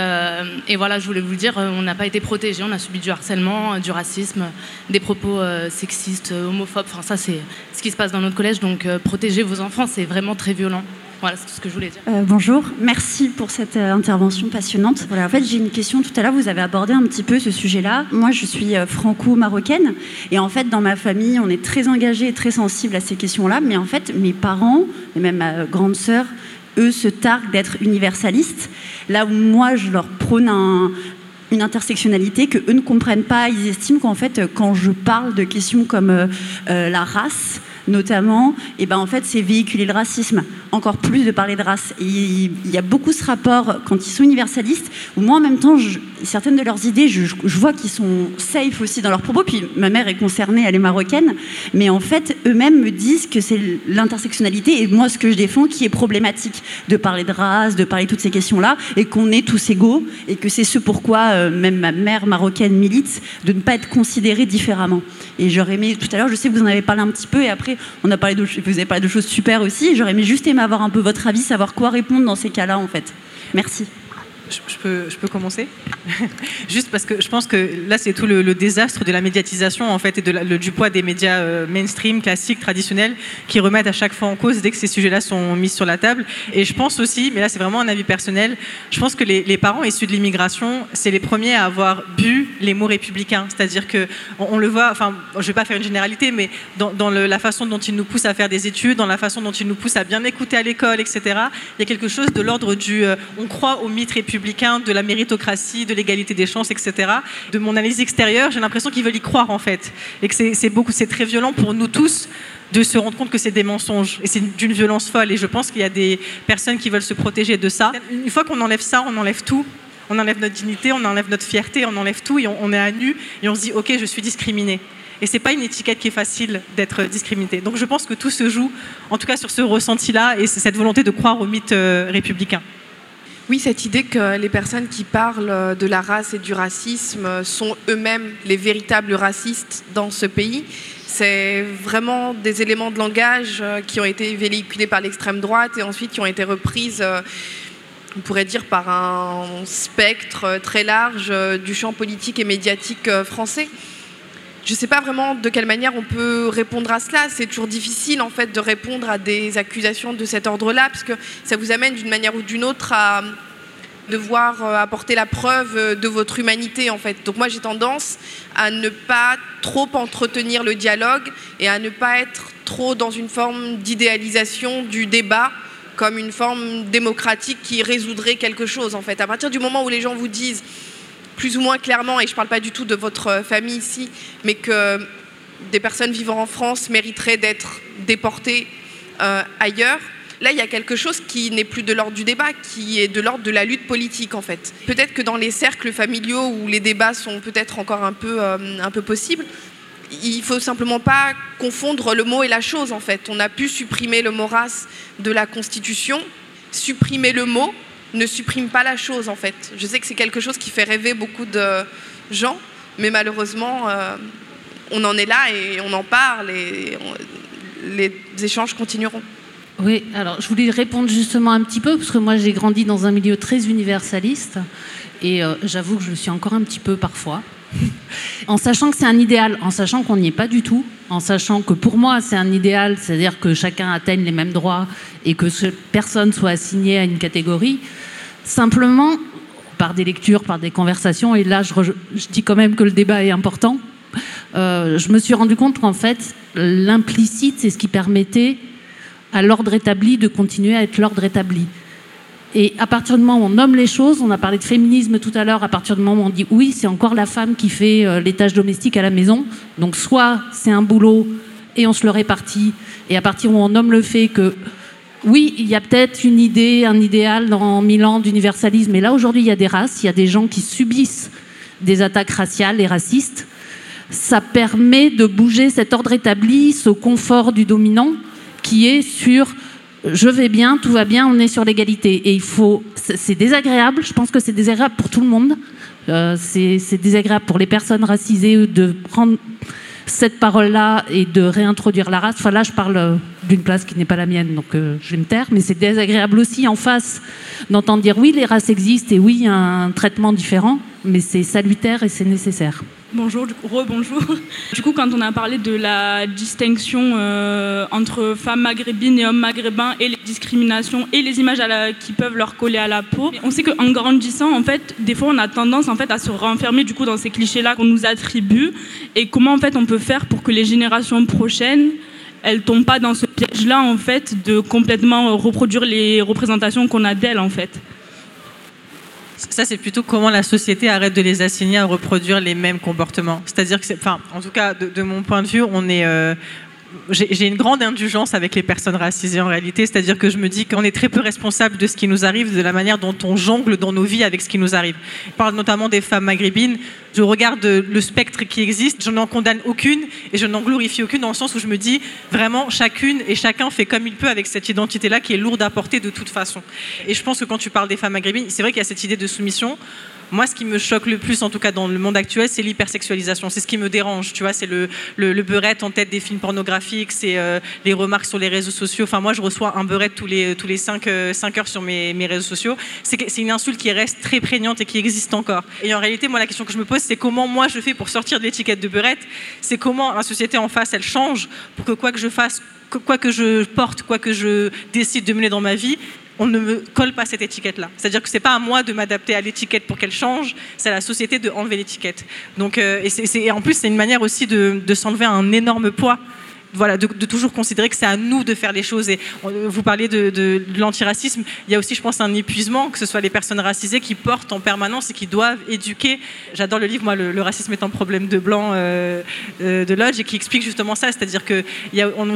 et voilà, je voulais vous le dire, on n'a pas été protégés, on a subi du harcèlement, du racisme, des propos sexistes, homophobes. Enfin, ça, c'est ce qui se passe dans notre collège. Donc, protéger vos enfants, c'est vraiment très violent. Voilà, c'est tout ce que je voulais dire. Euh, bonjour, merci pour cette euh, intervention passionnante. Voilà, en fait, j'ai une question. Tout à l'heure, vous avez abordé un petit peu ce sujet-là. Moi, je suis euh, franco-marocaine. Et en fait, dans ma famille, on est très engagé et très sensible à ces questions-là. Mais en fait, mes parents, et même ma grande sœur, eux se targuent d'être universalistes. Là où moi, je leur prône une intersectionnalité que eux ne comprennent pas. Ils estiment qu'en fait, quand je parle de questions comme la race, notamment, et eh ben en fait, c'est véhiculer le racisme. Encore plus de parler de race. Il y a beaucoup ce rapport quand ils sont universalistes, où moi, en même temps, certaines de leurs idées, je, vois qu'ils sont safe aussi dans leurs propos. Puis ma mère est concernée, elle est marocaine, mais en fait, eux-mêmes me disent que c'est l'intersectionnalité et moi, ce que je défends, qui est problématique de parler de race, de parler de toutes ces questions-là, et qu'on est tous égaux, et que c'est ce pourquoi euh, même ma mère marocaine milite de ne pas être considérée différemment. Et j'aurais aimé tout à l'heure, je sais que vous en avez parlé un petit peu, et après on a parlé de, vous avez parlé de choses super aussi. J'aurais aimé juste aimer avoir un peu votre avis, savoir quoi répondre dans ces cas-là, en fait. Merci je, peux, commencer Juste parce que je pense que là, c'est tout le, désastre de la médiatisation, en fait, et du poids des médias euh, mainstream, classiques, traditionnels, qui remettent à chaque fois en cause dès que ces sujets-là sont mis sur la table. Et je pense aussi, mais là, c'est vraiment un avis personnel, je pense que les, parents issus de l'immigration, c'est les premiers à avoir bu les mots républicains. C'est-à-dire que on, le voit, enfin, je vais pas faire une généralité, mais dans, la façon dont ils nous poussent à faire des études, dans la façon dont ils nous poussent à bien écouter à l'école, etc., il y a quelque chose de l'ordre du euh, on croit au mythe républicain de la méritocratie, de l'égalité des chances, etc. De mon analyse extérieure, j'ai l'impression qu'ils veulent y croire en fait, et que c'est beaucoup, c'est très violent pour nous tous de se rendre compte que c'est des mensonges et c'est d'une violence folle. Et je pense qu'il y a des personnes qui veulent se protéger de ça. Une fois qu'on enlève ça, on enlève tout. On enlève notre dignité, on enlève notre fierté, on enlève tout et on, est à nu et on se dit ok, je suis discriminé. Et c'est pas une étiquette qui est facile d'être discriminé. Donc je pense que tout se joue, en tout cas sur ce ressenti-là et cette volonté de croire au mythe euh, républicain. Oui, cette idée que les personnes qui parlent de la race et du racisme sont eux-mêmes les véritables racistes dans ce pays, c'est vraiment des éléments de langage euh, qui ont été véhiculés par l'extrême droite et ensuite qui ont été reprises, euh, on pourrait dire, par un spectre très large euh, du champ politique et médiatique français je ne sais pas vraiment de quelle manière on peut répondre à cela. C'est toujours difficile en fait de répondre à des accusations de cet ordre-là, parce que ça vous amène d'une manière ou d'une autre à devoir euh, apporter la preuve de votre humanité en fait. Donc moi j'ai tendance à ne pas trop entretenir le dialogue et à ne pas être trop dans une forme d'idéalisation du débat comme une forme démocratique qui résoudrait quelque chose en fait. À partir du moment où les gens vous disent plus ou moins clairement, et je ne parle pas du tout de votre famille ici, mais que des personnes vivant en France mériteraient d'être déportées euh, ailleurs. Là, il y a quelque chose qui n'est plus de l'ordre du débat, qui est de l'ordre de la lutte politique, en fait. Peut-être que dans les cercles familiaux où les débats sont peut-être encore un peu, euh, un peu possibles, il faut simplement pas confondre le mot et la chose, en fait. On a pu supprimer le mot race de la Constitution, supprimer le mot, ne supprime pas la chose en fait. Je sais que c'est quelque chose qui fait rêver beaucoup de gens, mais malheureusement, euh, on en est là et on en parle et les échanges continueront. Oui, alors je voulais répondre justement un petit peu, parce que moi j'ai grandi dans un milieu très universaliste, et euh, j'avoue que je le suis encore un petit peu parfois, en sachant que c'est un idéal, en sachant qu'on n'y est pas du tout, en sachant que pour moi c'est un idéal, c'est-à-dire que chacun atteigne les mêmes droits et que personne soit assigné à une catégorie, Simplement, par des lectures, par des conversations, et là je, dis quand même que le débat est important, euh, je me suis rendu compte qu'en fait, l'implicite, c'est ce qui permettait à l'ordre établi de continuer à être l'ordre établi. Et à partir du moment où on nomme les choses, on a parlé de féminisme tout à l'heure, à partir du moment où on dit oui, c'est encore la femme qui fait euh, les tâches domestiques à la maison, donc soit c'est un boulot et on se le répartit, et à partir où on nomme le fait que oui, il y a peut-être une idée, un idéal dans mille ans d'universalisme, mais là aujourd'hui il y a des races, il y a des gens qui subissent des attaques raciales et racistes. Ça permet de bouger cet ordre établi, ce confort du dominant qui est sur je vais bien, tout va bien, on est sur l'égalité. Et il faut c'est désagréable. Je pense que c'est désagréable pour tout le monde. Euh, c'est désagréable pour les personnes racisées de prendre cette parole-là et de réintroduire la race. Enfin là, je parle euh, d'une place qui n'est pas la mienne, donc euh, je vais me taire. Mais c'est désagréable aussi en face d'entendre dire oui, les races existent et oui, il y a un traitement différent, mais c'est salutaire et c'est nécessaire. Bonjour, re-bonjour. Du coup, quand on a parlé de la distinction euh, entre femmes maghrébines et hommes maghrébins et les discriminations et les images qui peuvent leur coller à la peau, on sait qu'en grandissant, en fait, des fois, on a tendance en fait à se renfermer du coup dans ces clichés-là qu'on nous attribue. Et comment en fait on peut faire pour que les générations prochaines elles tombent pas dans ce piège-là en fait de complètement reproduire les représentations qu'on a d'elles en fait? Ça, c'est plutôt comment la société arrête de les assigner à reproduire les mêmes comportements. C'est-à-dire que, enfin, en tout cas, de, mon point de vue, on est, euh, j'ai une grande indulgence avec les personnes racisées en réalité, c'est-à-dire que je me dis qu'on est très peu responsable de ce qui nous arrive, de la manière dont on jongle dans nos vies avec ce qui nous arrive. Je parle notamment des femmes maghrébines. Je regarde le spectre qui existe, je n'en condamne aucune et je n'en glorifie aucune dans le sens où je me dis vraiment chacune et chacun fait comme il peut avec cette identité-là qui est lourde à porter de toute façon. Et je pense que quand tu parles des femmes maghrébines, c'est vrai qu'il y a cette idée de soumission. Moi, ce qui me choque le plus, en tout cas dans le monde actuel, c'est l'hypersexualisation. C'est ce qui me dérange, tu vois. C'est le, le, beurette en tête des films pornographiques, c'est euh, les remarques sur les réseaux sociaux. Enfin, moi, je reçois un beurette tous les, tous les 5, euh, heures sur mes, mes réseaux sociaux. C'est une insulte qui reste très prégnante et qui existe encore. Et en réalité, moi, la question que je me pose, c'est comment moi je fais pour sortir de l'étiquette de beurette? C'est comment la société en face, elle change pour que quoi que je fasse, quoi que je porte, quoi que je décide de mener dans ma vie, on ne me colle pas cette étiquette-là. C'est-à-dire que c'est pas à moi de m'adapter à l'étiquette pour qu'elle change, c'est à la société de enlever l'étiquette. Donc, euh, et, en plus, c'est une manière aussi de s'enlever un énorme poids voilà, de, toujours considérer que c'est à nous de faire les choses. Et vous parlez de, l'antiracisme, il y a aussi, je pense, un épuisement, que ce soit les personnes racisées qui portent en permanence et qui doivent éduquer. J'adore le livre, moi, le, racisme est un problème de blanc euh, euh, de Lodge, et qui explique justement ça, c'est-à-dire qu'on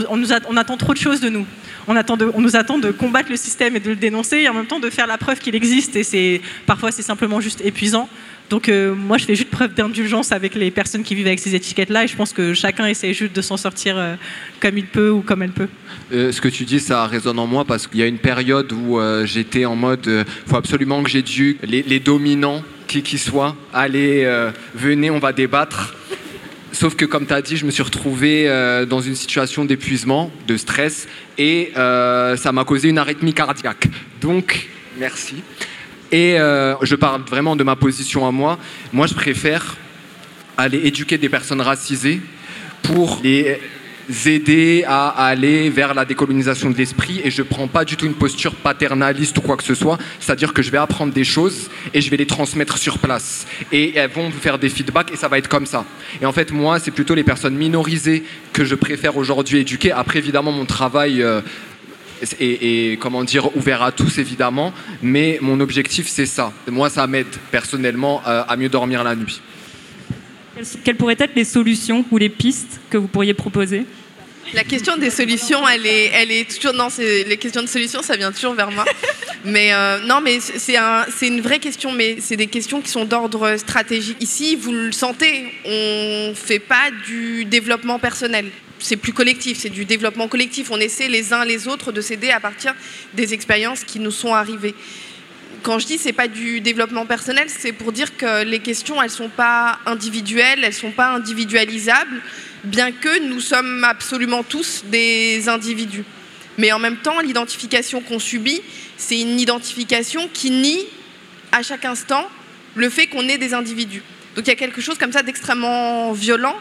on, nous attend trop de choses de nous. On, nous attend de combattre le système et de le dénoncer, et en même temps de faire la preuve qu'il existe. Et parfois, c'est simplement juste épuisant. Donc euh, moi, je fais juste preuve d'indulgence avec les personnes qui vivent avec ces étiquettes-là, et je pense que chacun essaie juste de s'en sortir euh, comme il peut ou comme elle peut. Euh, ce que tu dis, ça résonne en moi parce qu'il y a une période où j'étais en mode, il faut absolument que j'éduque les, les dominants, qui qu'ils soient, allez, venez, on va débattre. Sauf que, comme tu as dit, je me suis retrouvé dans une situation d'épuisement, de stress, et ça m'a causé une arythmie cardiaque. Donc, merci. Et euh, je parle vraiment de ma position à moi. Moi, je préfère aller éduquer des personnes racisées pour les aider à aller vers la décolonisation de l'esprit et je ne prends pas du tout une posture paternaliste ou quoi que ce soit, c'est-à-dire que je vais apprendre des choses et je vais les transmettre sur place et elles vont vous faire des feedbacks et ça va être comme ça. Et en fait, moi, c'est plutôt les personnes minorisées que je préfère aujourd'hui éduquer. Après, évidemment, mon travail euh, et, comment dire ouvert à tous évidemment, mais mon objectif c'est ça. Moi ça m'aide personnellement euh, à mieux dormir la nuit. Quelles pourraient être les solutions ou les pistes que vous pourriez proposer? La question des solutions, elle est, elle est toujours. Non, les questions de solutions, ça vient toujours vers moi. Mais euh, non, mais c'est un, une vraie question, mais c'est des questions qui sont d'ordre stratégique. Ici, vous le sentez, on ne fait pas du développement personnel c'est plus collectif, c'est du développement collectif. On essaie les uns les autres de s'aider à partir des expériences qui nous sont arrivées. Quand je dis c'est pas du développement personnel, c'est pour dire que les questions elles sont pas individuelles, elles sont pas individualisables, bien que nous sommes absolument tous des individus. Mais en même temps, l'identification qu'on subit, c'est une identification qui nie à chaque instant le fait qu'on est des individus. Donc il y a quelque chose comme ça d'extrêmement violent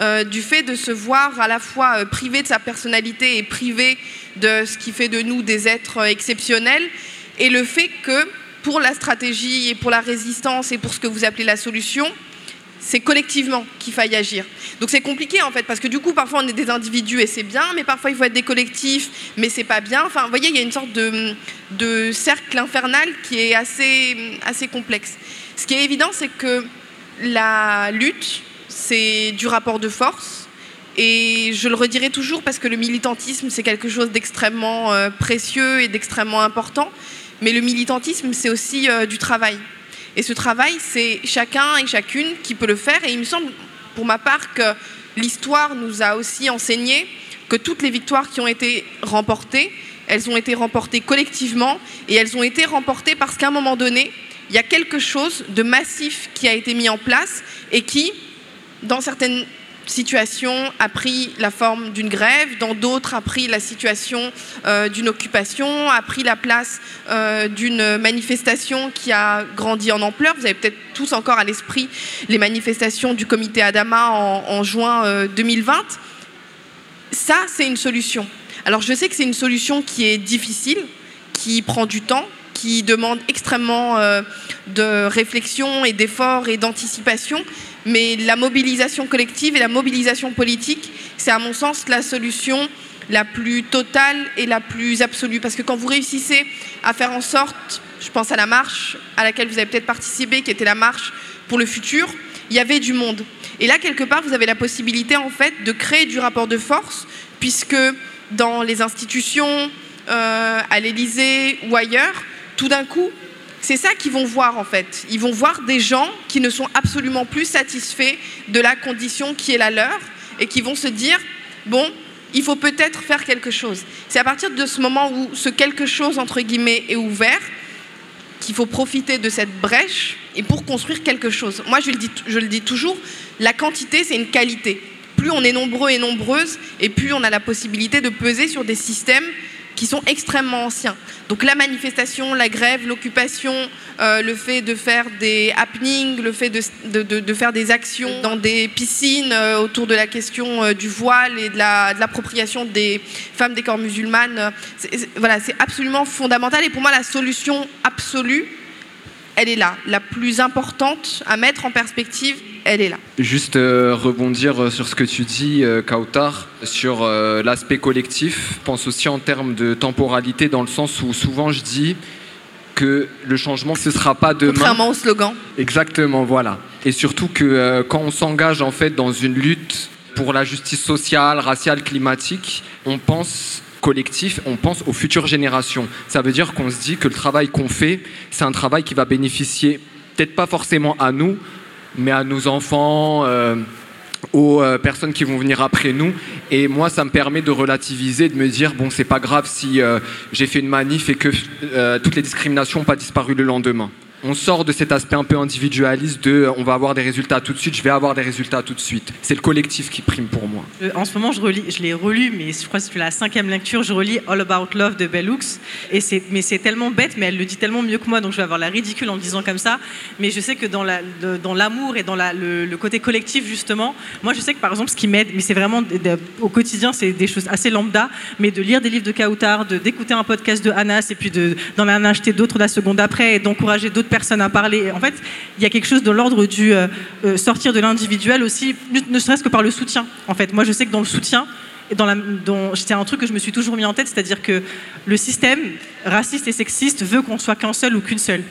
euh, du fait de se voir à la fois euh, privé de sa personnalité et privé de ce qui fait de nous des êtres euh, exceptionnels, et le fait que pour la stratégie et pour la résistance et pour ce que vous appelez la solution, c'est collectivement qu'il faille agir. Donc c'est compliqué en fait, parce que du coup parfois on est des individus et c'est bien, mais parfois il faut être des collectifs, mais c'est pas bien. Enfin, vous voyez, il y a une sorte de, de cercle infernal qui est assez, assez complexe. Ce qui est évident, c'est que la lutte, c'est du rapport de force. Et je le redirai toujours parce que le militantisme, c'est quelque chose d'extrêmement euh, précieux et d'extrêmement important. Mais le militantisme, c'est aussi euh, du travail. Et ce travail, c'est chacun et chacune qui peut le faire. Et il me semble, pour ma part, que l'histoire nous a aussi enseigné que toutes les victoires qui ont été remportées elles ont été remportées collectivement et elles ont été remportées parce qu'à un moment donné, il y a quelque chose de massif qui a été mis en place et qui, dans certaines situations, a pris la forme d'une grève, dans d'autres a pris la situation euh, d'une occupation, a pris la place euh, d'une manifestation qui a grandi en ampleur. Vous avez peut-être tous encore à l'esprit les manifestations du comité Adama en, juin 2020. Euh, Ça, c'est une solution. Alors je sais que c'est une solution qui est difficile, qui prend du temps, qui demande extrêmement euh, de réflexion et d'effort et d'anticipation. Mais la mobilisation collective et la mobilisation politique, c'est à mon sens la solution la plus totale et la plus absolue. Parce que quand vous réussissez à faire en sorte, je pense à la marche à laquelle vous avez peut-être participé, qui était la marche pour le futur, il y avait du monde. Et là, quelque part, vous avez la possibilité, en fait, de créer du rapport de force, puisque dans les institutions, euh, à l'Élysée ou ailleurs, tout d'un coup, c'est ça qu'ils vont voir en fait. Ils vont voir des gens qui ne sont absolument plus satisfaits de la condition qui est la leur et qui vont se dire, bon, il faut peut-être faire quelque chose. C'est à partir de ce moment où ce quelque chose, entre guillemets, est ouvert, qu'il faut profiter de cette brèche et pour construire quelque chose. Moi, je le dis, je le dis toujours, la quantité, c'est une qualité. Plus on est nombreux et nombreuses, et plus on a la possibilité de peser sur des systèmes qui sont extrêmement anciens. Donc la manifestation, la grève, l'occupation, euh, le fait de faire des happenings, le fait de, de, faire des actions dans des piscines euh, autour de la question euh, du voile et de l'appropriation des femmes des corps musulmanes, voilà, c'est absolument fondamental. Et pour moi, la solution absolue, elle est là. La plus importante à mettre en perspective, elle est là. Juste euh, rebondir euh, sur ce que tu dis, euh, Kautar, sur l'aspect collectif. Je pense aussi en termes de temporalité, dans le sens où souvent je dis que le changement, ce ne sera pas demain. Contrairement au slogan. Exactement, voilà. Et surtout que quand on s'engage en fait dans une lutte pour la justice sociale, raciale, climatique, on pense collectif, on pense aux futures générations. Ça veut dire qu'on se dit que le travail qu'on fait, c'est un travail qui va bénéficier peut-être pas forcément à nous, mais à nos enfants, euh, aux euh, personnes qui vont venir après nous. Et moi, ça me permet de relativiser, de me dire, bon, c'est pas grave si euh, j'ai fait une manif et que toutes les discriminations n'ont pas disparu le lendemain on sort de cet aspect un peu individualiste de on va avoir des résultats tout de suite, je vais avoir des résultats tout de suite. C'est le collectif qui prime pour moi. En ce moment, je, relis, je l'ai relu, mais je crois que c'est la cinquième lecture, je relis All About Love de Bellux. Et c'est, mais c'est tellement bête, mais elle le dit tellement mieux que moi, donc je vais avoir la ridicule en le disant comme ça. Mais je sais que dans, la, dans l'amour et dans la, le, côté collectif, justement, moi je sais que par exemple, ce qui m'aide, mais c'est vraiment au quotidien, c'est des choses assez lambda, mais de lire des livres de Kautar, d'écouter un podcast de Anas et puis de, d'en acheter d'autres la seconde après et d'encourager d'autres personne à parler. En fait, il y a quelque chose de l'ordre du euh, euh, sortir de l'individuel aussi, ne serait-ce que par le soutien. En fait, moi, je sais que dans le soutien, dans la, c'est un truc que je me suis toujours mis en tête, c'est-à-dire que le système raciste et sexiste veut qu'on soit qu'un seul ou qu'une seule.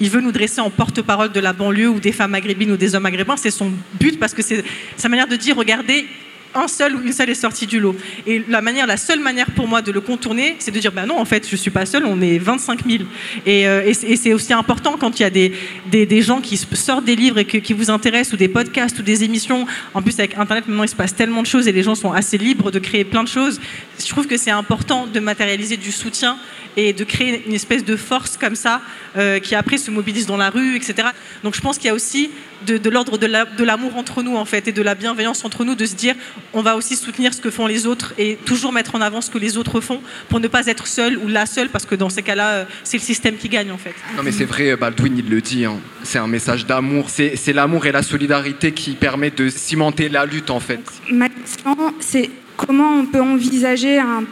Il veut nous dresser en porte-parole de la banlieue ou des femmes maghrébines ou des hommes maghrébins. C'est son but parce que c'est sa manière de dire regardez, un seul ou une seule est sortie du lot. Et la, manière, la seule manière pour moi de le contourner, c'est de dire bah non, en fait, je suis pas seule, on est 25 000. Euh, et, c'est aussi important quand il y a des, des, gens qui sortent des livres et qui vous intéressent, ou des podcasts, ou des émissions. En plus, avec Internet, maintenant, il se passe tellement de choses et les gens sont assez libres de créer plein de choses. Je trouve que c'est important de matérialiser du soutien et de créer une espèce de force comme ça euh, qui après se mobilise dans la rue, etc. Donc je pense qu'il y a aussi de, l'ordre de l'amour entre nous en fait et de la bienveillance entre nous de se dire on va aussi soutenir ce que font les autres et toujours mettre en avant ce que les autres font pour ne pas être seul ou la seule parce que dans ces cas-là euh, c'est le système qui gagne en fait. Non mais c'est vrai, Baldwin il le dit, hein. c'est un message d'amour, c'est l'amour et la solidarité qui permet de cimenter la lutte en fait. Ma question c'est comment on peut envisager un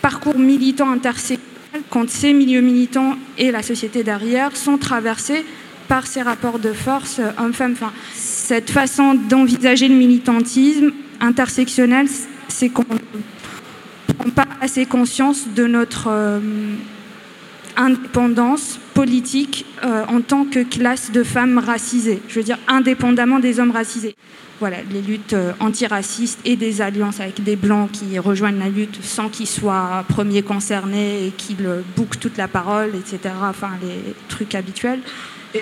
parcours militant intersectionnel quand ces milieux militants et la société derrière sont traversés par ces rapports de force hommes-femmes. Enfin, cette façon d'envisager le militantisme intersectionnel, c'est qu'on prend pas assez conscience de notre euh, indépendance politique euh, en tant que classe de femmes racisées. Je veux dire, indépendamment des hommes racisés. Voilà, les luttes euh, antiracistes et des alliances avec des blancs qui rejoignent la lutte sans qu'ils soient premiers concernés et qu'ils bouquent toute la parole, etc. Enfin, les trucs habituels.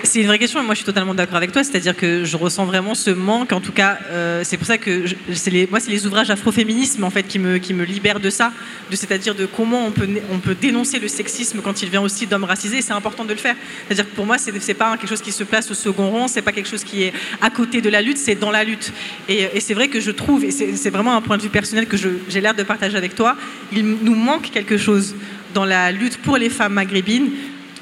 C'est une vraie question, et moi je suis totalement d'accord avec toi, c'est-à-dire que je ressens vraiment ce manque, en tout cas, euh, c'est pour ça que c'est moi c'est les ouvrages afroféminisme en fait qui me, qui me libèrent de ça, de, c'est-à-dire de comment on peut, on peut dénoncer le sexisme quand il vient aussi d'hommes racisés, c'est important de le faire. C'est-à-dire que pour moi, c'est, c'est pas quelque chose qui se place au second rang, c'est pas quelque chose qui est à côté de la lutte, c'est dans la lutte. Et, c'est vrai que je trouve, et c'est, vraiment un point de vue personnel que j'ai l'air de partager avec toi, il nous manque quelque chose dans la lutte pour les femmes maghrébines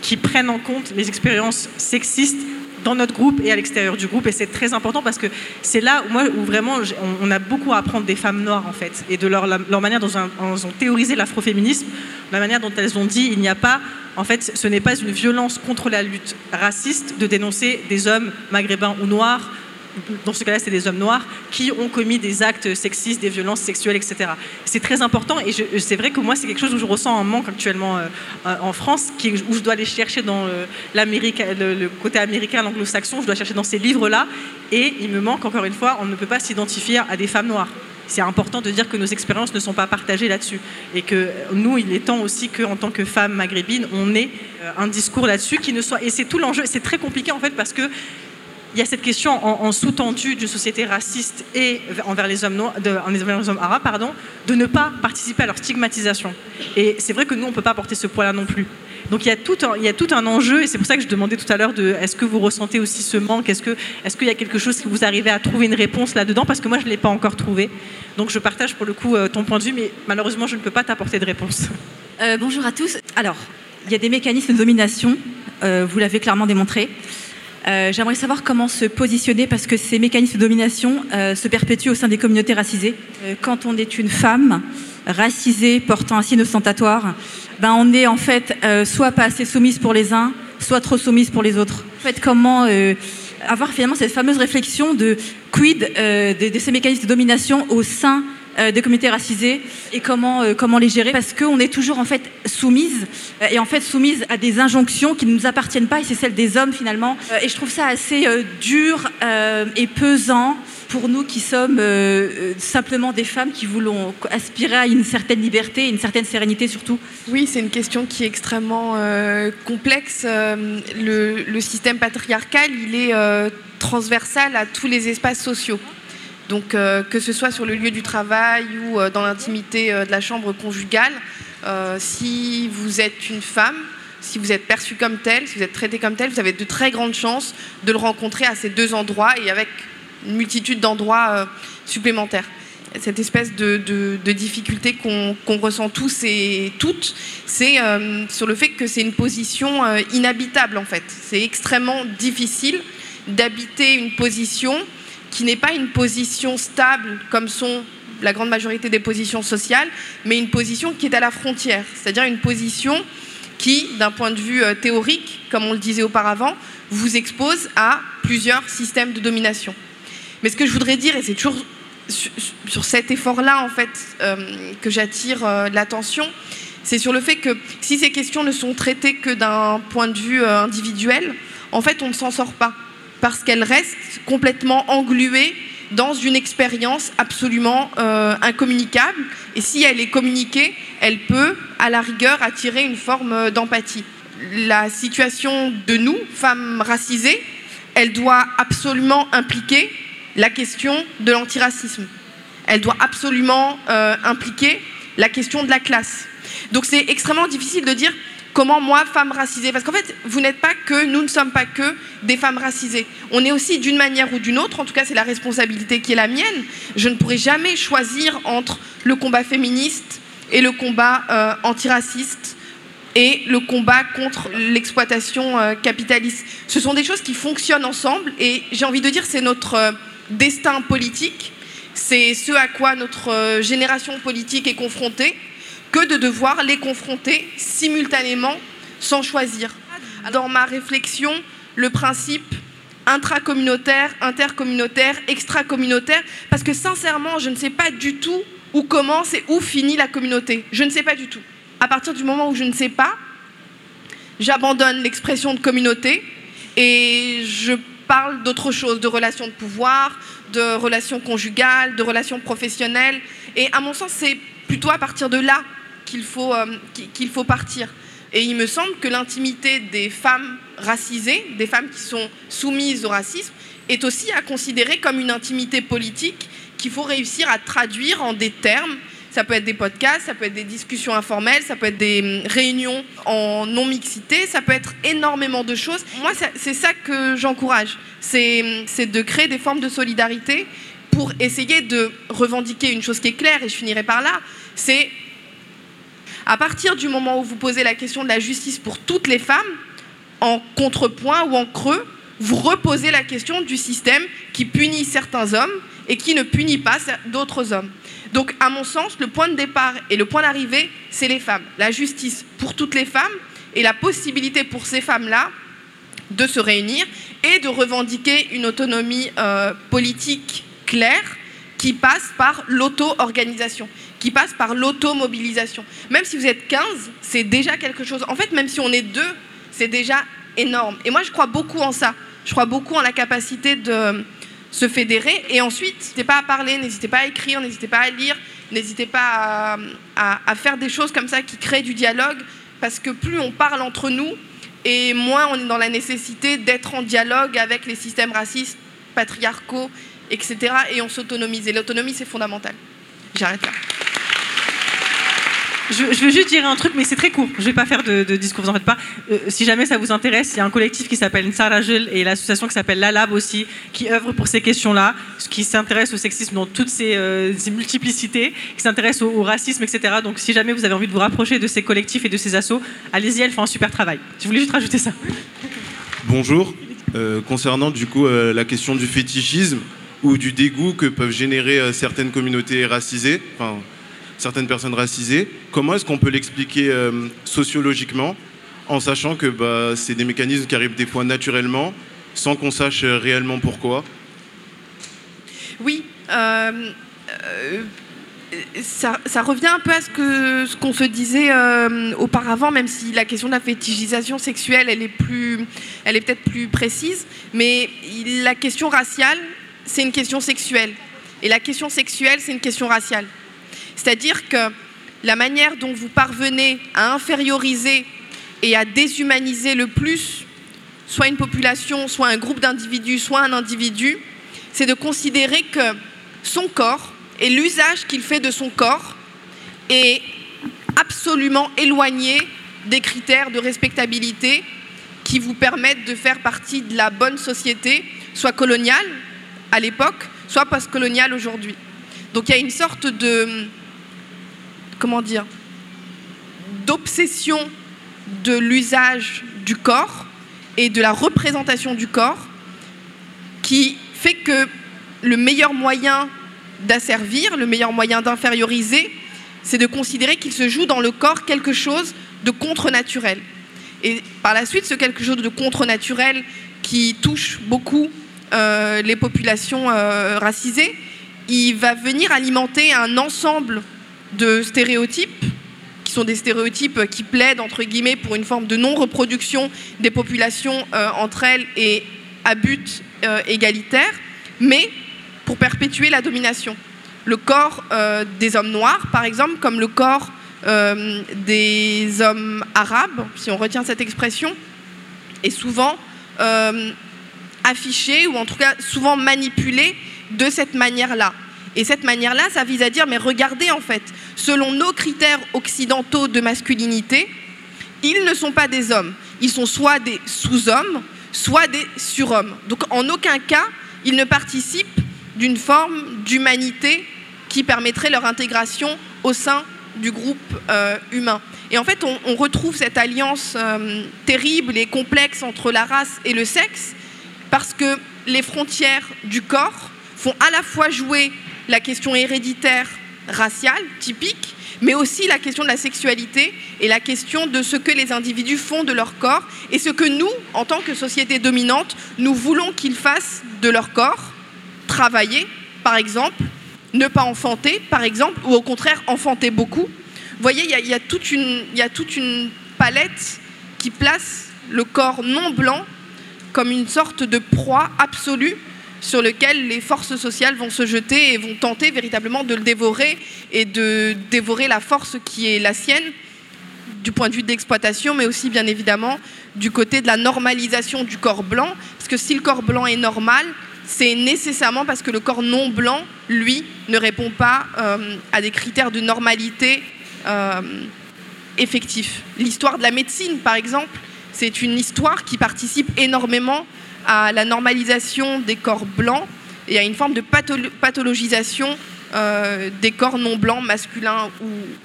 qui prennent en compte les expériences sexistes dans notre groupe et à l'extérieur du groupe. Et c'est très important parce que c'est là où, moi, où vraiment on, a beaucoup à apprendre des femmes noires, en fait, et de leur, leur manière dont elles ont théorisé l'afroféminisme, la manière dont elles ont dit il n'y a pas, en fait, ce n'est pas une violence contre la lutte raciste de dénoncer des hommes maghrébins ou noirs dans ce cas-là, c'est des hommes noirs qui ont commis des actes sexistes, des violences sexuelles, etc. C'est très important et c'est vrai que moi, c'est quelque chose où je ressens un manque actuellement euh, euh, en France, où je dois aller chercher dans euh, le, le, côté américain, l'anglo-saxon, je dois chercher dans ces livres-là et il me manque, encore une fois, on ne peut pas s'identifier à des femmes noires. C'est important de dire que nos expériences ne sont pas partagées là-dessus et que nous, il est temps aussi qu'en tant que femmes maghrébines, on ait un discours là-dessus qui ne soit. Et c'est tout l'enjeu. C'est très compliqué en fait parce que il y a cette question en, sous-tendu d'une société raciste et envers les hommes, noirs, envers les hommes arabes pardon, de ne pas participer à leur stigmatisation. Et c'est vrai que nous, on ne peut pas porter ce poids-là non plus. Donc il y, a tout un, enjeu, et c'est pour ça que je demandais tout à l'heure de est-ce que vous ressentez aussi ce manque? Est-ce qu'il y a quelque chose que vous arrivez à trouver une réponse là-dedans? Parce que moi, je ne l'ai pas encore trouvé. Donc je partage pour le coup euh, ton point de vue, mais malheureusement, je ne peux pas t'apporter de réponse. Euh, bonjour à tous. Alors, il y a des mécanismes de domination, euh, vous l'avez clairement démontré. Euh, j'aimerais savoir comment se positionner parce que ces mécanismes de domination euh, se perpétuent au sein des communautés racisées. Euh, quand on est une femme racisée portant un signe ostentatoire, ben on est en fait soit pas assez soumise pour les uns, soit trop soumise pour les autres. En fait, comment avoir finalement cette fameuse réflexion de quid de, de, ces mécanismes de domination au sein euh, des communautés racisées et comment, euh, comment les gérer parce qu'on est toujours en fait soumise euh, et en fait soumise à des injonctions qui ne nous appartiennent pas et c'est celle des hommes finalement et je trouve ça assez dur et pesant pour nous qui sommes simplement des femmes qui voulons aspirer à une certaine liberté, une certaine sérénité surtout Oui, c'est une question qui est extrêmement complexe. Le, le, système patriarcal, il est transversal à tous les espaces sociaux. Donc euh, que ce soit sur le lieu du travail ou euh, dans l'intimité euh, de la chambre conjugale, si vous êtes une femme, si vous êtes perçue comme telle, si vous êtes traitée comme telle, vous avez de très grandes chances de le rencontrer à ces deux endroits et avec une multitude d'endroits supplémentaires. Cette espèce de, difficulté qu'on ressent tous et toutes, c'est sur le fait que c'est une position inhabitable en fait. C'est extrêmement difficile d'habiter une position qui n'est pas une position stable comme sont la grande majorité des positions sociales, mais une position qui est à la frontière, c'est-à-dire une position qui, d'un point de vue euh, théorique, comme on le disait auparavant, vous expose à plusieurs systèmes de domination. Mais ce que je voudrais dire, et c'est toujours sur cet effort-là en fait euh, que j'attire euh, l'attention, c'est sur le fait que si ces questions ne sont traitées que d'un point de vue individuel, en fait, on ne s'en sort pas parce qu'elle reste complètement engluée dans une expérience absolument euh, incommunicable. Et si elle est communiquée, elle peut, à la rigueur, attirer une forme d'empathie. La situation de nous, femmes racisées, elle doit absolument impliquer la question de l'antiracisme. Elle doit absolument euh, impliquer la question de la classe. Donc c'est extrêmement difficile de dire Comment moi, femme racisée Parce qu'en fait, vous n'êtes pas que, nous ne sommes pas que des femmes racisées. On est aussi d'une manière ou d'une autre, en tout cas c'est la responsabilité qui est la mienne. Je ne pourrai jamais choisir entre le combat féministe et le combat euh, antiraciste et le combat contre l'exploitation euh, capitaliste. Ce sont des choses qui fonctionnent ensemble et j'ai envie de dire c'est notre euh, destin politique, c'est ce à quoi notre génération politique est confrontée que de devoir les confronter simultanément sans choisir. Dans ma réflexion, le principe intracommunautaire, intercommunautaire, extracommunautaire, parce que sincèrement, je ne sais pas du tout où commence et où finit la communauté. Je ne sais pas du tout. À partir du moment où je ne sais pas, j'abandonne l'expression de communauté et je parle d'autre chose, de relations de pouvoir, de relations conjugales, de relations professionnelles. Et à mon sens, c'est plutôt à partir de là qu'il faut, euh, qu'il faut partir. Et il me semble que l'intimité des femmes racisées, des femmes qui sont soumises au racisme, est aussi à considérer comme une intimité politique qu'il faut réussir à traduire en des termes. Ça peut être des podcasts, ça peut être des discussions informelles, ça peut être des hum, réunions en non-mixité, ça peut être énormément de choses. Moi, c'est ça que j'encourage, hum, c'est de créer des formes de solidarité pour essayer de revendiquer une chose qui est claire, et je finirai par là, c'est à partir du moment où vous posez la question de la justice pour toutes les femmes, en contrepoint ou en creux, vous reposez la question du système qui punit certains hommes et qui ne punit pas d'autres hommes. Donc, à mon sens, le point de départ et le point d'arrivée, c'est les femmes. La justice pour toutes les femmes et la possibilité pour ces femmes-là de se réunir et de revendiquer une autonomie euh, politique claire qui passe par l'auto-organisation, qui passe par l'auto-mobilisation. Même si vous êtes 15, c'est déjà quelque chose. En fait, même si on est deux, c'est déjà énorme. Et moi, je crois beaucoup en ça. Je crois beaucoup en la capacité de se fédérer. Et ensuite, n'hésitez pas à parler, n'hésitez pas à écrire, n'hésitez pas à lire, n'hésitez pas à, faire des choses comme ça qui créent du dialogue. Parce que plus on parle entre nous, et moins on est dans la nécessité d'être en dialogue avec les systèmes racistes, patriarcaux, etc. Et on s'autonomise. Et l'autonomie, c'est fondamental. J'arrête là. Je, veux juste dire un truc, mais c'est très court. Je ne vais pas faire de, discours, vous en faites pas. Euh, si jamais ça vous intéresse, il y a un collectif qui s'appelle Nsarajel et l'association qui s'appelle Lalab aussi, qui œuvre pour ces questions-là, qui s'intéresse au sexisme dans toutes ses, euh, multiplicités, qui s'intéresse au, racisme, etc. Donc si jamais vous avez envie de vous rapprocher de ces collectifs et de ces assos, allez-y, elles font un super travail. Je voulais juste rajouter ça? Bonjour. Euh, concernant du coup la question du fétichisme ou du dégoût que peuvent générer certaines communautés racisées, enfin certaines personnes racisées. Comment est-ce qu'on peut l'expliquer euh, sociologiquement en sachant que bah, c'est des mécanismes qui arrivent des fois naturellement sans qu'on sache réellement pourquoi? Oui. Euh, euh, ça, revient un peu à ce qu'on ce qu'on se disait auparavant, même si la question de la fétichisation sexuelle, elle est, plus, elle est peut-être plus précise, mais la question raciale, c'est une question sexuelle. Et la question sexuelle, c'est une question raciale. C'est-à-dire que la manière dont vous parvenez à inférioriser et à déshumaniser le plus soit une population, soit un groupe d'individus, soit un individu, c'est de considérer que son corps et l'usage qu'il fait de son corps est absolument éloigné des critères de respectabilité qui vous permettent de faire partie de la bonne société, soit coloniale à l'époque, soit post-coloniale aujourd'hui. Donc il y a une sorte de comment dire, d'obsession de l'usage du corps et de la représentation du corps qui fait que le meilleur moyen d'asservir, le meilleur moyen d'inférioriser, c'est de considérer qu'il se joue dans le corps quelque chose de contre-naturel. Et par la suite, ce quelque chose de contre-naturel qui touche beaucoup euh, les populations euh, racisées, il va venir alimenter un ensemble de stéréotypes qui sont des stéréotypes qui plaident entre guillemets pour une forme de non-reproduction des populations euh, entre elles et à but euh, égalitaire, mais pour perpétuer la domination. Le corps euh, des hommes noirs, par exemple, comme le corps des hommes arabes, si on retient cette expression, est souvent affiché ou en tout cas souvent manipulé de cette manière-là. Et cette manière-là, ça vise à dire, mais regardez en fait, selon nos critères occidentaux de masculinité, ils ne sont pas des hommes. Ils sont soit des sous-hommes, soit des surhommes. Donc en aucun cas, ils ne participent d'une forme d'humanité qui permettrait leur intégration au sein du groupe euh, humain. Et en fait, on, retrouve cette alliance euh, terrible et complexe entre la race et le sexe parce que les frontières du corps font à la fois jouer la question héréditaire raciale typique, mais aussi la question de la sexualité et la question de ce que les individus font de leur corps et ce que nous, en tant que société dominante, nous voulons qu'ils fassent de leur corps, travailler, par exemple, ne pas enfanter, par exemple, ou au contraire enfanter beaucoup. Vous voyez, il y, a toute une palette qui place le corps non blanc comme une sorte de proie absolue sur lequel les forces sociales vont se jeter et vont tenter véritablement de le dévorer et de dévorer la force qui est la sienne du point de vue d'exploitation, mais aussi bien évidemment du côté de la normalisation du corps blanc. Parce que si le corps blanc est normal, c'est nécessairement parce que le corps non blanc, lui, ne répond pas euh, à des critères de normalité euh, effectifs. L'histoire de la médecine, par exemple, c'est une histoire qui participe énormément à la normalisation des corps blancs et à une forme de pathologisation euh, des corps non blancs, masculins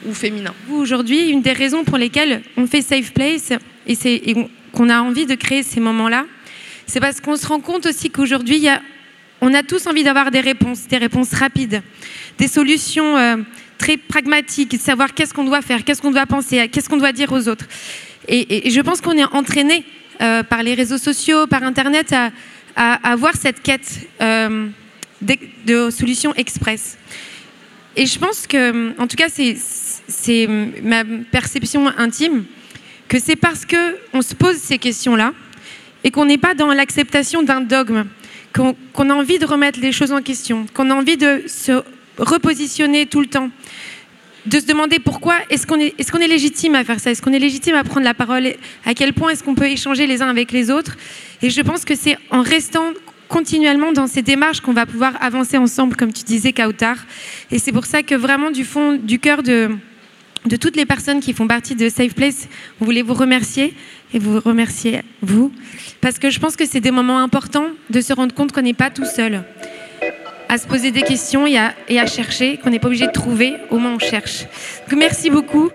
ou, féminins. Aujourd'hui, une des raisons pour lesquelles on fait Safe Place et, qu'on a envie de créer ces moments-là, c'est parce qu'on se rend compte aussi qu'aujourd'hui, on a tous envie d'avoir des réponses, des réponses rapides, des solutions euh, très pragmatiques, de savoir qu'est-ce qu'on doit faire, qu'est-ce qu'on doit penser, qu'est-ce qu'on doit dire aux autres. Et, je pense qu'on est entraîné euh, par les réseaux sociaux, par Internet, à, avoir cette quête euh, de, solutions express. Et je pense que, en tout cas, c'est ma perception intime, que c'est parce qu'on se pose ces questions-là et qu'on n'est pas dans l'acceptation d'un dogme, qu'on a envie de remettre les choses en question, qu'on a envie de se repositionner tout le temps, de se demander pourquoi est-ce qu'on est, est, est légitime à faire ça, est-ce qu'on est légitime à prendre la parole, à quel point est-ce qu'on peut échanger les uns avec les autres? Et je pense que c'est en restant continuellement dans ces démarches qu'on va pouvoir avancer ensemble, comme tu disais, Kautar. Et c'est pour ça que vraiment du fond du cœur de, de toutes les personnes qui font partie de Safe Place, on voulait vous remercier et vous remercier, vous, parce que je pense que c'est des moments importants de se rendre compte qu'on n'est pas tout seul à se poser des questions et à, chercher, qu'on n'est pas obligé de trouver, au moins on cherche. Donc, merci beaucoup.